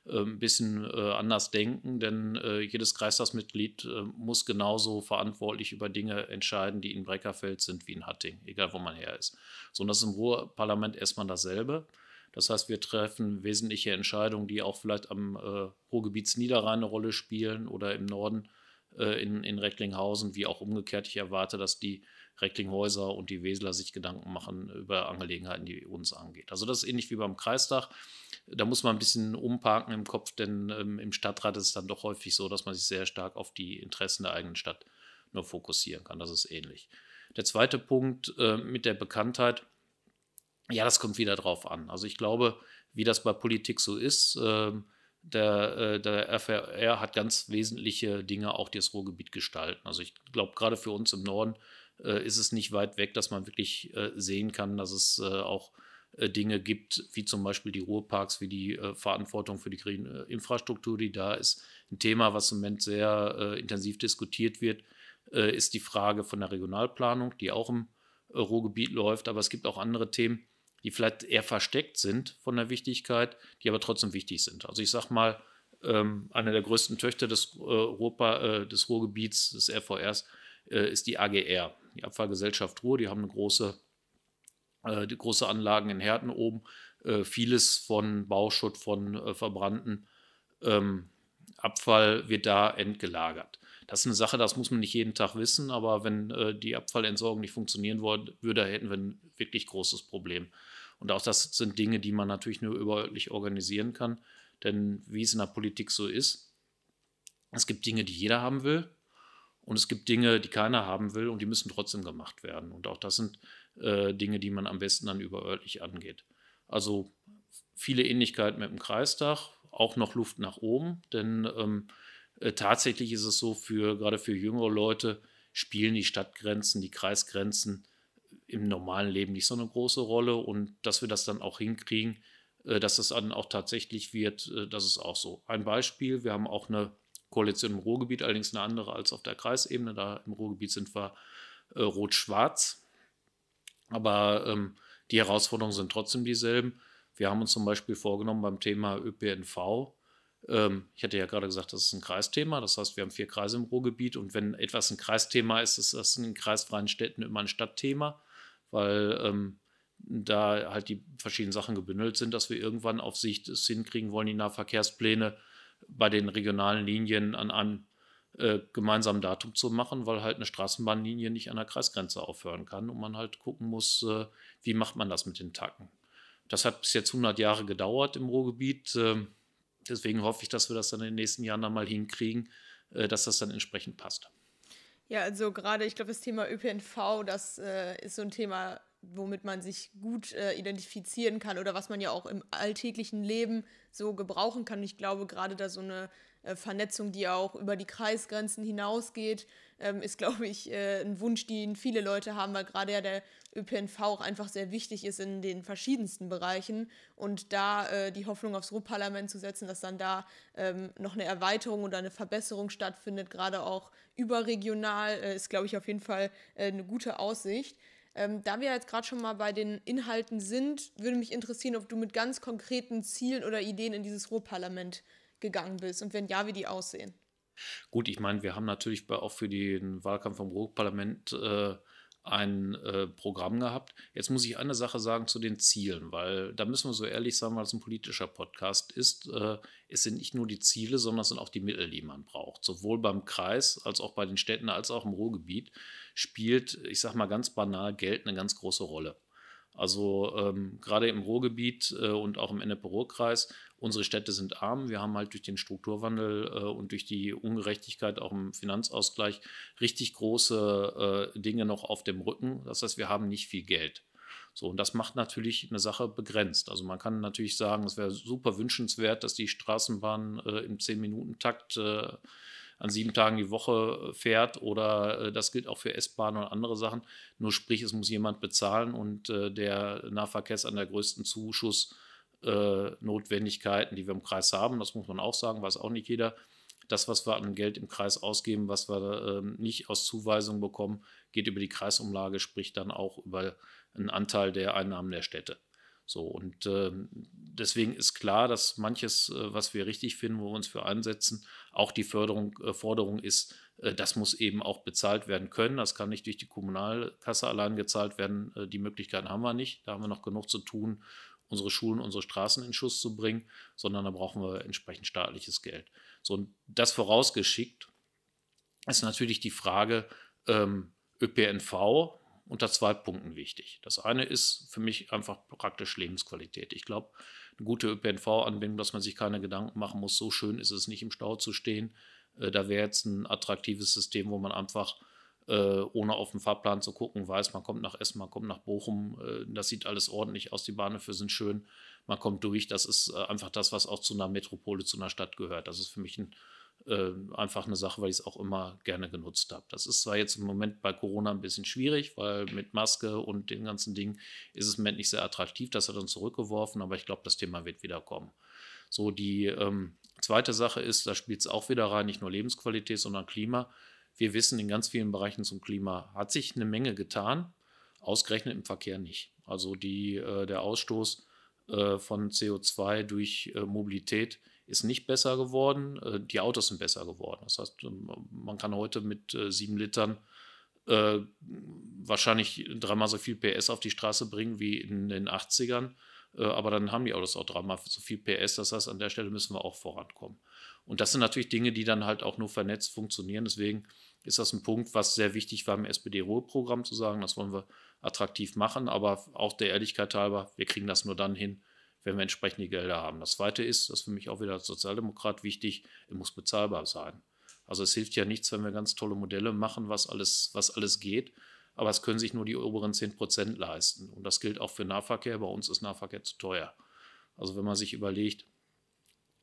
ein bisschen anders denken, denn jedes Kreistagsmitglied muss genauso verantwortlich über Dinge entscheiden, die in Breckerfeld sind wie in Hatting, egal wo man her ist. So, und das ist im Ruhrparlament erstmal dasselbe. Das heißt, wir treffen wesentliche Entscheidungen, die auch vielleicht am äh, Ruhrgebietsniederrhein eine Rolle spielen oder im Norden äh, in, in Recklinghausen, wie auch umgekehrt. Ich erwarte, dass die Recklinghäuser und die Weseler sich Gedanken machen über Angelegenheiten, die uns angeht. Also das ist ähnlich wie beim Kreistag. Da muss man ein bisschen umparken im Kopf, denn ähm, im Stadtrat ist es dann doch häufig so, dass man sich sehr stark auf die Interessen der eigenen Stadt nur fokussieren kann. Das ist ähnlich. Der zweite Punkt äh, mit der Bekanntheit ja, das kommt wieder drauf an. Also ich glaube, wie das bei Politik so ist, äh, der, äh, der FRR hat ganz wesentliche Dinge auch das Ruhrgebiet gestalten. Also ich glaube, gerade für uns im Norden äh, ist es nicht weit weg, dass man wirklich äh, sehen kann, dass es auch Dinge gibt, wie zum Beispiel die Ruhrparks, wie die Verantwortung für die Infrastruktur, die da ist. Ein Thema, was im Moment sehr intensiv diskutiert wird, ist die Frage von der Regionalplanung, die auch im Ruhrgebiet läuft. Aber es gibt auch andere Themen, die vielleicht eher versteckt sind von der Wichtigkeit, die aber trotzdem wichtig sind. Also ich sage mal, ähm, eine der größten Töchter des, äh, Europa, äh, des Ruhrgebiets, des RVRs, äh, ist die AGR, die Abfallgesellschaft Ruhr. Die haben eine große, äh, die große Anlagen in Herten oben, äh, vieles von Bauschutt, von äh, verbrannten ähm, Abfall wird da entgelagert. Das ist eine Sache, das muss man nicht jeden Tag wissen, aber wenn äh, die Abfallentsorgung nicht funktionieren würde, hätten wir ein wirklich großes Problem. Und auch das sind Dinge, die man natürlich nur überörtlich organisieren kann. Denn wie es in der Politik so ist, es gibt Dinge, die jeder haben will. Und es gibt Dinge, die keiner haben will und die müssen trotzdem gemacht werden. Und auch das sind äh, Dinge, die man am besten dann überörtlich angeht. Also viele Ähnlichkeiten mit dem Kreistag, auch noch Luft nach oben, denn ähm, äh, tatsächlich ist es so, für, gerade für jüngere Leute spielen die Stadtgrenzen, die Kreisgrenzen im normalen Leben nicht so eine große Rolle und dass wir das dann auch hinkriegen, äh, dass das dann auch tatsächlich wird, äh, das ist auch so. Ein Beispiel, wir haben auch eine Koalition im Ruhrgebiet, allerdings eine andere als auf der Kreisebene. Da im Ruhrgebiet sind wir äh, rot-schwarz. Aber ähm, die Herausforderungen sind trotzdem dieselben. Wir haben uns zum Beispiel vorgenommen beim Thema ÖPNV, ich hatte ja gerade gesagt, das ist ein Kreisthema. Das heißt, wir haben vier Kreise im Ruhrgebiet und wenn etwas ein Kreisthema ist, ist das in kreisfreien Städten immer ein Stadtthema, weil ähm, da halt die verschiedenen Sachen gebündelt sind, dass wir irgendwann auf Sicht es hinkriegen wollen, die Nahverkehrspläne bei den regionalen Linien an einem äh, gemeinsamen Datum zu machen, weil halt eine Straßenbahnlinie nicht an der Kreisgrenze aufhören kann und man halt gucken muss, äh, wie macht man das mit den Tacken. Das hat bis jetzt 100 Jahre gedauert im Ruhrgebiet. Äh, Deswegen hoffe ich, dass wir das dann in den nächsten Jahren dann mal hinkriegen, äh, dass das dann entsprechend passt. Ja, also gerade, ich glaube, das Thema ÖPNV, das äh, ist so ein Thema, womit man sich gut äh, identifizieren kann oder was man ja auch im alltäglichen Leben so gebrauchen kann. Ich glaube, gerade da so eine äh, Vernetzung, die auch über die Kreisgrenzen hinausgeht, ähm, ist, glaube ich, äh, ein Wunsch, den viele Leute haben, weil gerade ja der ÖPNV auch einfach sehr wichtig ist in den verschiedensten Bereichen. Und da äh, die Hoffnung aufs Ruhrparlament zu setzen, dass dann da ähm, noch eine Erweiterung oder eine Verbesserung stattfindet, gerade auch überregional, äh, ist, glaube ich, auf jeden Fall äh, eine gute Aussicht. Ähm, da wir jetzt gerade schon mal bei den Inhalten sind, würde mich interessieren, ob du mit ganz konkreten Zielen oder Ideen in dieses Ruhrparlament gegangen bist und wenn ja, wie die aussehen. Gut, ich meine, wir haben natürlich auch für den Wahlkampf vom Ruhrparlament äh, ein äh, Programm gehabt. Jetzt muss ich eine Sache sagen zu den Zielen, weil da müssen wir so ehrlich sein, weil es ein politischer Podcast ist. Äh, es sind nicht nur die Ziele, sondern es sind auch die Mittel, die man braucht. Sowohl beim Kreis als auch bei den Städten als auch im Ruhrgebiet spielt, ich sage mal ganz banal, Geld eine ganz große Rolle. Also ähm, gerade im Ruhrgebiet äh, und auch im Ennepe-Ruhr-Kreis, unsere Städte sind arm. Wir haben halt durch den Strukturwandel äh, und durch die Ungerechtigkeit auch im Finanzausgleich richtig große äh, Dinge noch auf dem Rücken. Das heißt, wir haben nicht viel Geld. So, und das macht natürlich eine Sache begrenzt. Also man kann natürlich sagen, es wäre super wünschenswert, dass die Straßenbahn äh, im 10-Minuten-Takt äh, an sieben Tagen die Woche äh, fährt oder äh, das gilt auch für S-Bahn und andere Sachen. Nur sprich, es muss jemand bezahlen und äh, der Nahverkehr ist an der größten Zuschussnotwendigkeiten, die wir im Kreis haben. Das muss man auch sagen, weiß auch nicht jeder. Das, was wir an Geld im Kreis ausgeben, was wir ähm, nicht aus Zuweisung bekommen, geht über die Kreisumlage, sprich dann auch über einen Anteil der Einnahmen der Städte. So, und äh, deswegen ist klar, dass manches, äh, was wir richtig finden, wo wir uns für einsetzen, auch die Förderung, äh, Forderung ist, äh, das muss eben auch bezahlt werden können. Das kann nicht durch die Kommunalkasse allein gezahlt werden. Äh, die Möglichkeiten haben wir nicht. Da haben wir noch genug zu tun, unsere Schulen, unsere Straßen in Schuss zu bringen, sondern da brauchen wir entsprechend staatliches Geld. So, und das vorausgeschickt ist natürlich die Frage, ähm, ÖPNV, unter zwei Punkten wichtig. Das eine ist für mich einfach praktisch Lebensqualität. Ich glaube, eine gute ÖPNV-Anbindung, dass man sich keine Gedanken machen muss, so schön ist es nicht im Stau zu stehen. Äh, da wäre jetzt ein attraktives System, wo man einfach äh, ohne auf den Fahrplan zu gucken, weiß, man kommt nach Essen, man kommt nach Bochum, äh, das sieht alles ordentlich aus, die Bahnhöfe sind schön, man kommt durch. Das ist einfach das, was auch zu einer Metropole, zu einer Stadt gehört. Das ist für mich ein äh, einfach eine Sache, weil ich es auch immer gerne genutzt habe. Das ist zwar jetzt im Moment bei Corona ein bisschen schwierig, weil mit Maske und den ganzen Dingen ist es im Moment nicht sehr attraktiv. Das hat uns zurückgeworfen, aber ich glaube, das Thema wird wieder kommen. So, die ähm, zweite Sache ist, da spielt es auch wieder rein, nicht nur Lebensqualität, sondern Klima. Wir wissen, in ganz vielen Bereichen zum Klima hat sich eine Menge getan, ausgerechnet im Verkehr nicht. Also die, äh, der Ausstoß äh, von CO2 durch äh, Mobilität ist nicht besser geworden. Die Autos sind besser geworden. Das heißt, ähm, man kann heute mit sieben Litern wahrscheinlich dreimal so viel PS auf die Straße bringen wie in den 80ern. aber dann haben die Autos auch dreimal so viel PS. Das heißt, an der Stelle müssen wir auch vorankommen. Und das sind natürlich Dinge, die dann halt auch nur vernetzt funktionieren. Deswegen ist das ein Punkt, was sehr wichtig war im SPD-Ruhe-Programm zu sagen. Das wollen wir attraktiv machen, aber auch der Ehrlichkeit halber, wir kriegen das nur dann hin, wenn wir entsprechende Gelder haben. Das Zweite ist, das ist für mich auch wieder als Sozialdemokrat wichtig, es muss bezahlbar sein. Also es hilft ja nichts, wenn wir ganz tolle Modelle machen, was alles, was alles geht, aber es können sich nur die oberen 10 Prozent leisten. Und das gilt auch für Nahverkehr. Bei uns ist Nahverkehr zu teuer. Also wenn man sich überlegt,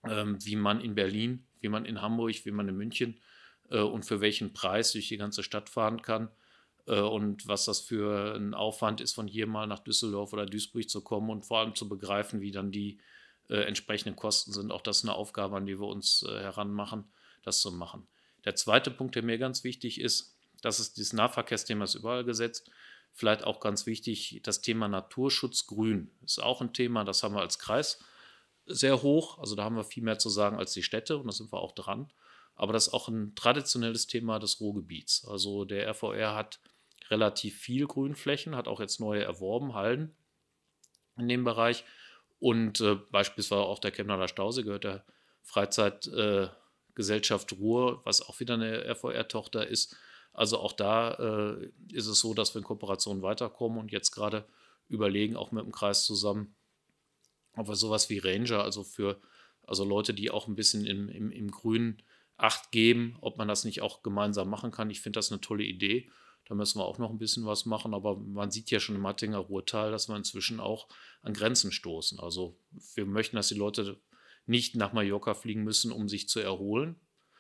ähm, wie man in Berlin, wie man in Hamburg, wie man in München äh, und für welchen Preis durch die ganze Stadt fahren kann, äh, und was das für ein Aufwand ist, von hier mal nach Düsseldorf oder Duisburg zu kommen und vor allem zu begreifen, wie dann die äh, entsprechenden Kosten sind. Auch das ist eine Aufgabe, an die wir uns äh, heranmachen, das zu machen. Der zweite Punkt, der mir ganz wichtig ist, das ist dieses Nahverkehrsthema, ist überall gesetzt. Vielleicht auch ganz wichtig, das Thema Naturschutz Grün ist auch ein Thema, das haben wir als Kreis sehr hoch. Also da haben wir viel mehr zu sagen als die Städte und da sind wir auch dran. Aber das ist auch ein traditionelles Thema des Ruhrgebiets. Also der RVR hat relativ viel Grünflächen, hat auch jetzt neue erworben, Hallen in dem Bereich. Und äh, beispielsweise auch der Chemnader Stausee gehört der Freizeitgesellschaft äh, Ruhr, was auch wieder eine RVR-Tochter ist. Also auch da äh, ist es so, dass wir in Kooperation weiterkommen und jetzt gerade überlegen, auch mit dem Kreis zusammen, ob wir sowas wie Ranger, also für also Leute, die auch ein bisschen im, im, im Grünen Acht geben, ob man das nicht auch gemeinsam machen kann. Ich finde das eine tolle Idee. Da müssen wir auch noch ein bisschen was machen, aber man sieht ja schon im Mattinger Ruhrtal, dass wir inzwischen auch an Grenzen stoßen. Also wir möchten, dass die Leute nicht nach Mallorca fliegen müssen, um sich zu erholen,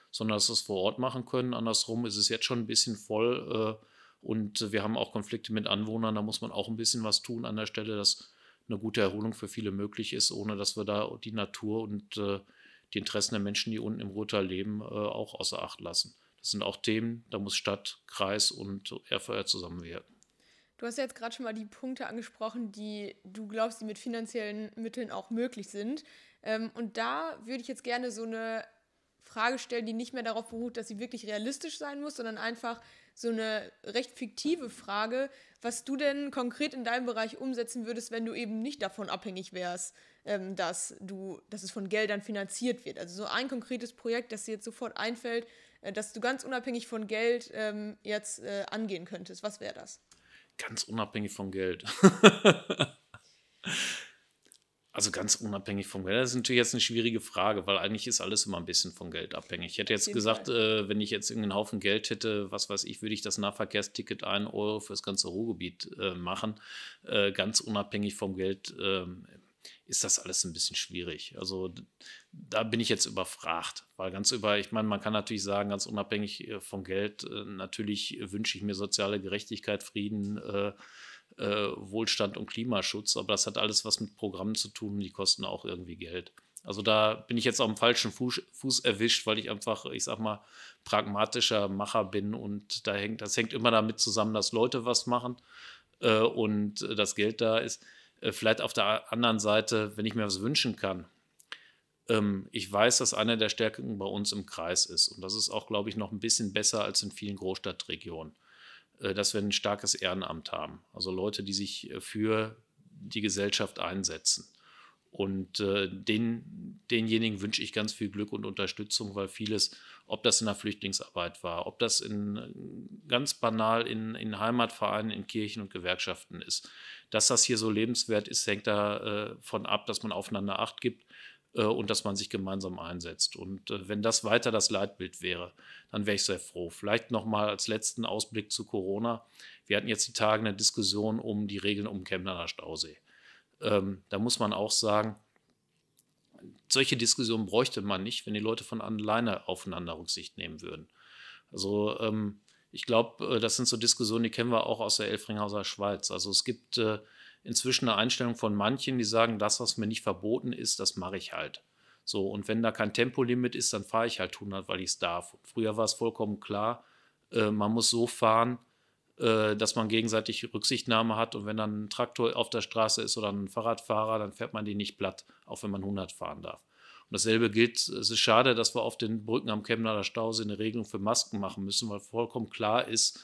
sondern dass sie es vor Ort machen können. Andersrum ist es jetzt schon ein bisschen voll äh, und wir haben auch Konflikte mit Anwohnern. Da muss man auch ein bisschen was tun an der Stelle, dass eine gute Erholung für viele möglich ist, ohne dass wir da die Natur und äh, die Interessen der Menschen, die unten im Ruhrtal leben, äh, auch außer Acht lassen. Das sind auch Themen, da muss Stadt, Kreis und RVR zusammenwirken. Du hast jetzt gerade schon mal die Punkte angesprochen, die du glaubst, die mit finanziellen Mitteln auch möglich sind. Ähm, und da würde ich jetzt gerne so eine Frage stellen, die nicht mehr darauf beruht, dass sie wirklich realistisch sein muss, sondern einfach so eine recht fiktive Frage, was du denn konkret in deinem Bereich umsetzen würdest, wenn du eben nicht davon abhängig wärst, ähm, dass du, dass es von Geldern finanziert wird. Also so ein konkretes Projekt, das dir jetzt sofort einfällt, äh, dass du ganz unabhängig von Geld ähm, jetzt äh, angehen könntest. Was wäre das? Ganz unabhängig von Geld. Also ganz unabhängig vom Geld. Das ist natürlich jetzt eine schwierige Frage, weil eigentlich ist alles immer ein bisschen von Geld abhängig. Ich hätte jetzt gesagt, äh, wenn ich jetzt irgendeinen Haufen Geld hätte, was weiß ich, würde ich das Nahverkehrsticket 1 Euro für das ganze Ruhrgebiet äh, machen. Äh, ganz unabhängig vom Geld ähm, ist das alles ein bisschen schwierig. Also da bin ich jetzt überfragt, weil ganz über, ich meine, man kann natürlich sagen, ganz unabhängig äh, vom Geld, äh, natürlich wünsche ich mir soziale Gerechtigkeit, Frieden, äh, äh, Wohlstand und Klimaschutz, aber das hat alles was mit Programmen zu tun und die kosten auch irgendwie Geld. Also da bin ich jetzt auf dem falschen Fuß, Fuß, erwischt, weil ich einfach, ich sag mal, pragmatischer Macher bin und da hängt, das hängt immer damit zusammen, dass Leute was machen äh, und das Geld da ist. Äh, vielleicht auf der anderen Seite, wenn ich mir was wünschen kann. Ähm, ich weiß, dass eine der Stärken bei uns im Kreis ist und das ist auch, glaube ich, noch ein bisschen besser als in vielen Großstadtregionen. Äh, dass wir ein starkes Ehrenamt haben. Also Leute, die sich äh, für die Gesellschaft einsetzen. Und den, denjenigen wünsche ich ganz viel Glück und Unterstützung, weil vieles, ob das in der Flüchtlingsarbeit war, ob das in, ganz banal in, in Heimatvereinen, in Kirchen und Gewerkschaften ist. Dass das hier so lebenswert ist, hängt davon äh, ab, dass man aufeinander Acht gibt äh, und dass man sich gemeinsam einsetzt. Und äh, wenn das weiter das Leitbild wäre, dann wäre ich sehr froh. Vielleicht nochmal als letzten Ausblick zu Corona. Wir hatten jetzt die Tage eine Diskussion um die Regeln um Chemnader Stausee. Ähm, da muss man auch sagen, solche Diskussionen bräuchte man nicht, wenn die Leute von alleine aufeinander Rücksicht nehmen würden. Also ähm, ich glaube, äh, das sind so Diskussionen, die kennen wir auch aus der Elfringhauser Schweiz. Also es gibt äh, inzwischen eine Einstellung von manchen, die sagen, das, was mir nicht verboten ist, das mache ich halt. So, und wenn da kein Tempolimit ist, dann fahre ich halt 100, weil ich es darf. Früher war es vollkommen klar, äh, man muss so fahren, äh, dass man gegenseitig Rücksichtnahme hat. Und wenn dann ein Traktor auf der Straße ist oder ein Fahrradfahrer, dann fährt man die nicht platt, auch wenn man 100 fahren darf. Und dasselbe gilt, es ist schade, dass wir auf den Brücken am Chemnader Stausee eine Regelung für Masken machen müssen, weil vollkommen klar ist,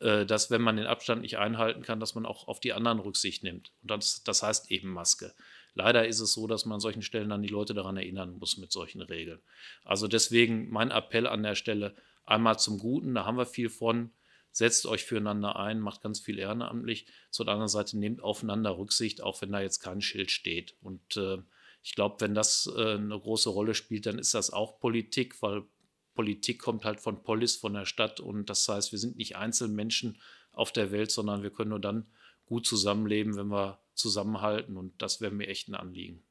äh, dass wenn man den Abstand nicht einhalten kann, dass man auch auf die anderen Rücksicht nimmt. Und das, das heißt eben Maske. Leider ist es so, dass man an solchen Stellen dann die Leute daran erinnern muss mit solchen Regeln. Also deswegen mein Appell an der Stelle einmal zum Guten, da haben wir viel von. Setzt euch füreinander ein, macht ganz viel ehrenamtlich. Zur anderen Seite nehmt aufeinander Rücksicht, auch wenn da jetzt kein Schild steht. Und äh, ich glaube, wenn das äh, eine große Rolle spielt, dann ist das auch Politik, weil Politik kommt halt von Polis, von der Stadt. Und das heißt, wir sind nicht Einzelmenschen auf der Welt, sondern wir können nur dann gut zusammenleben, wenn wir zusammenhalten. Und das wäre mir echt ein Anliegen.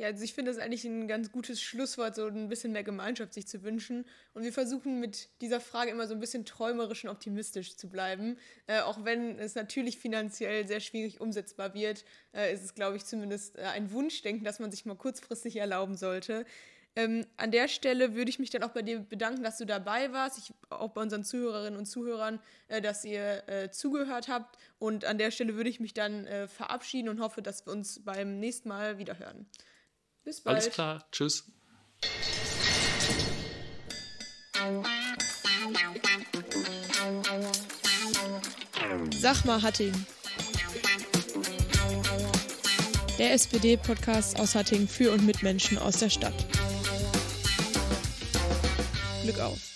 Ja, also ich finde das eigentlich ein ganz gutes Schlusswort, so ein bisschen mehr Gemeinschaft sich zu wünschen. Und wir versuchen mit dieser Frage immer so ein bisschen träumerisch und optimistisch zu bleiben. Äh, auch wenn es natürlich finanziell sehr schwierig umsetzbar wird, äh, ist es, glaube ich, zumindest äh, ein Wunschdenken, das man sich mal kurzfristig erlauben sollte. Ähm, an der Stelle würde ich mich dann auch bei dir bedanken, dass du dabei warst. Ich, auch bei unseren Zuhörerinnen und Zuhörern, äh, dass ihr äh, zugehört habt. Und an der Stelle würde ich mich dann äh, verabschieden und hoffe, dass wir uns beim nächsten Mal wieder hören. Bis bald. Alles klar. Tschüss. Sag mal, Hatting. Der SPD-Podcast aus Hatting für und mit Menschen aus der Stadt. Glück auf.